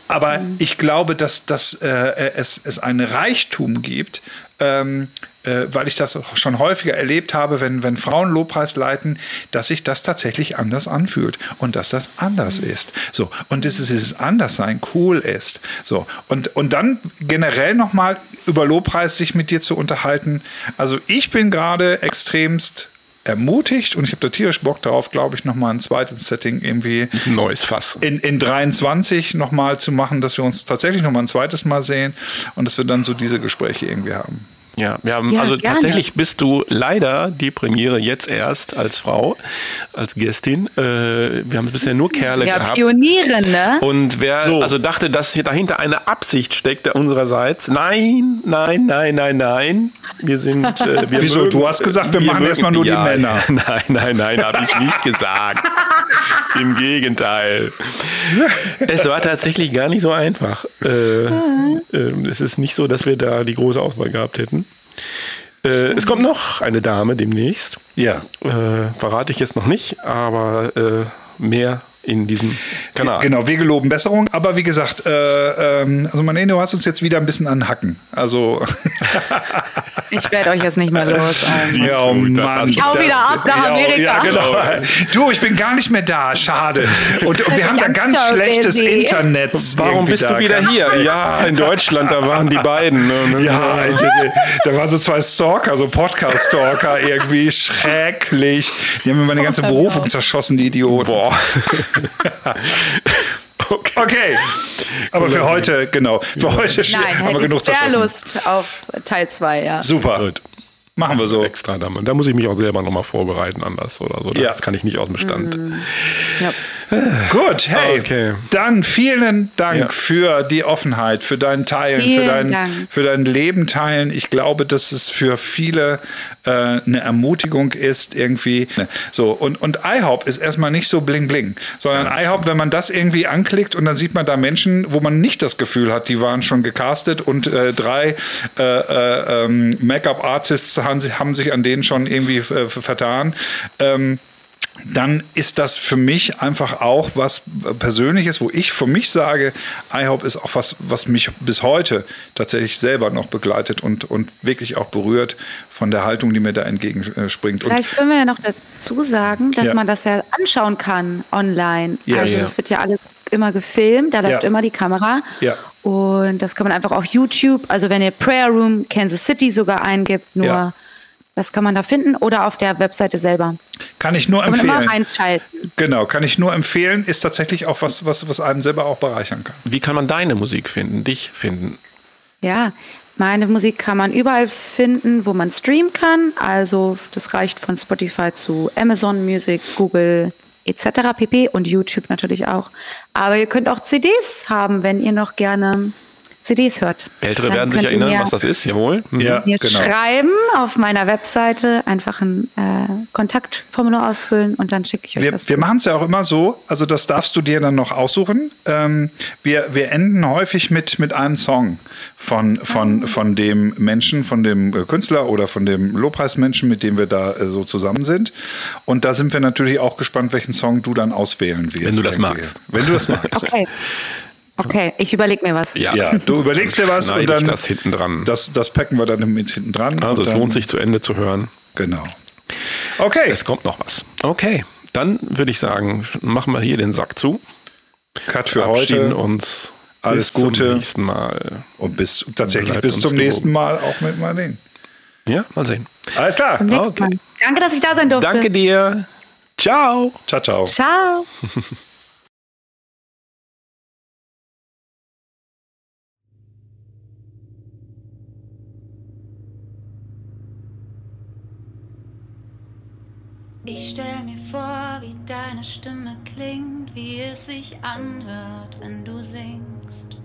Aber ich glaube, dass, dass äh, es, es einen Reichtum gibt ähm, äh, weil ich das schon häufiger erlebt habe, wenn, wenn Frauen Lobpreis leiten, dass sich das tatsächlich anders anfühlt und dass das anders Mhm. ist. So, und dieses, dieses Anderssein cool ist. So, und, und dann generell nochmal über Lobpreis sich mit dir zu unterhalten. Also ich bin gerade extremst ermutigt und ich habe da tierisch Bock darauf, glaube ich, nochmal ein zweites Setting irgendwie Ein neues Fass. in, in 23 nochmal zu machen, dass wir uns tatsächlich nochmal ein zweites Mal sehen und dass wir dann so diese Gespräche irgendwie haben. Ja, wir haben, Ja, also gerne. tatsächlich bist du leider die Premiere jetzt erst als Frau, als Gästin. Äh, wir haben bisher nur Kerle Ja, gehabt. Pionierin, ne? Und wer So. also dachte, dass hier dahinter eine Absicht steckt unsererseits, nein, nein, nein, nein, nein. Wir sind. Äh, wir Wieso? Du hast gesagt, wir machen erstmal nur die Männer. Nein, nein, nein, habe ich nicht gesagt. Im Gegenteil. Es war tatsächlich gar nicht so einfach. Äh, äh, es ist nicht so, dass wir da die große Auswahl gehabt hätten. Äh, es kommt noch eine Dame demnächst. Ja. Äh, verrate ich jetzt noch nicht, aber äh, mehr in diesem Kanal. Genau, wir geloben Besserung. Aber wie gesagt, äh, ähm, also Marlene, du hast uns jetzt wieder ein bisschen an Hacken. Also, Ich werde euch jetzt nicht mehr los. Also. ja, oh Mann. Ich hau wieder ab nach ja, Amerika. Ja, genau. Du, ich bin gar nicht mehr da. Schade. Und, und wir haben da Ganz schlechtes busy. Internet. Warum bist du wieder hier? Ja, in Deutschland, da waren die beiden. ne? Ja, Alter, da waren so zwei Stalker, so Podcast-Stalker, irgendwie schrecklich. Die haben mir meine ganze Berufung zerschossen, die Idioten. Boah. Okay. Okay, aber für heute, genau, für heute Nein, haben wir genug ich sehr. Lust auf Teil 2, ja. Super, Gut. machen wir so. Extra da, da muss ich mich auch selber nochmal vorbereiten anders oder so. Das Ja. kann ich nicht aus dem Stand. ja. Gut, hey, Okay. dann vielen Dank Ja. für die Offenheit, für dein Teilen, für dein, Dank. für dein Leben teilen. Ich glaube, dass es für viele äh, eine Ermutigung ist, irgendwie. So, und, und IHOP ist erstmal nicht so bling bling, sondern IHOP, wenn man das irgendwie anklickt und dann sieht man da Menschen, wo man nicht das Gefühl hat, die waren schon gecastet und äh, drei äh, äh, ähm, Make-up-Artists haben, sich- haben sich an denen schon irgendwie äh, vertan. Ähm, dann ist das für mich einfach auch was Persönliches, wo ich für mich sage, IHOP ist auch was, was mich bis heute tatsächlich selber noch begleitet und, und wirklich auch berührt von der Haltung, die mir da entgegenspringt. Und Vielleicht können wir ja noch dazu sagen, dass Ja. man das ja anschauen kann online. Ja, also ja. das wird ja alles immer gefilmt, da läuft Ja. immer die Kamera. Ja. Und das kann man einfach auf YouTube, also wenn ihr Prayer Room Kansas City sogar eingibt, nur Das kann man da finden oder auf der Webseite selber. kann ich nur Kann man empfehlen. immer einschalten. Genau, kann ich nur empfehlen, ist tatsächlich auch was, was, was einem selber auch bereichern kann. Wie kann man deine Musik finden, dich finden? Ja, meine Musik kann man überall finden, wo man streamen kann. Also das reicht von Spotify zu Amazon Music, Google etc. pp. und YouTube natürlich auch. Aber ihr könnt auch CDs haben, wenn ihr noch gerne CDs hört. Ältere Dann werden sich erinnern, mir- was das ist, jawohl. Mhm. Ja, mir genau. schreiben auf meiner Webseite, einfach ein äh, Kontaktformular ausfüllen und dann schicke ich euch Wir, das. wir machen es ja auch immer so, also das darfst du dir dann noch aussuchen. Ähm, wir, wir enden häufig mit, mit einem Song von, von, von dem Menschen, von dem äh, Künstler oder von dem Lobpreismenschen, mit dem wir da äh, so zusammen sind. Und da sind wir natürlich auch gespannt, welchen Song du dann auswählen wirst. Wenn du das magst. Wenn du das magst. Okay. Okay, ich überlege mir was. Ja. Ja, du überlegst dir was und dann das hinten dran. Das, das packen wir dann mit hinten dran. also es lohnt sich zu Ende zu hören. Genau. Okay, Es kommt noch was. Okay, dann würde ich sagen, machen wir hier den Sack zu. Cut für heute uns. Alles bis Gute. Zum nächsten Mal. und bis tatsächlich bis zum nächsten Mal auch mit Marlene. Ja, mal sehen. Alles klar. Zum nächsten Okay. Mal. Danke, dass ich da sein durfte. Danke dir. Ciao. Ciao, ciao. Ciao. Ich stell mir vor, wie deine Stimme klingt, wie es sich anhört, wenn du singst.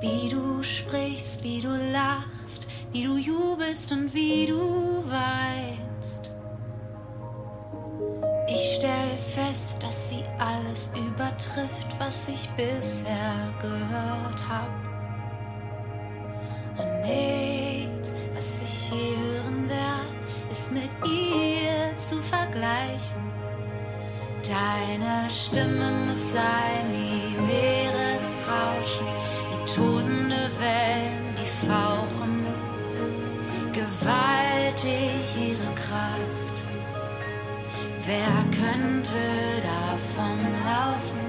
Wie du sprichst, wie du lachst, wie du jubelst und wie du weinst. Ich stell fest, dass sie alles übertrifft, was ich bisher gehört hab. Und nichts, was ich je hören werd, ist mit ihr zu vergleichen. Deine Stimme muss sein wie Meeresrauschen, wie tosende Wellen, die fauchen, gewaltig ihre Kraft. Wer könnte davon laufen?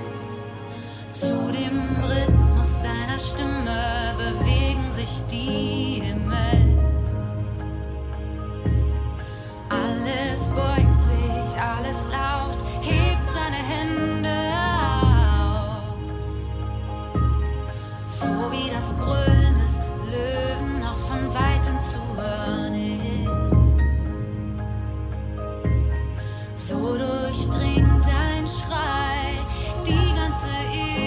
Zu dem Rhythmus deiner Stimme bewegen sich die Himmel. Alles beugt sich, alles laut, hebt seine Hände auf. So wie das Brüllen des Löwen auch von weitem zu hören ist. So durchdringt ein Schrei die ganze Ewigkeit.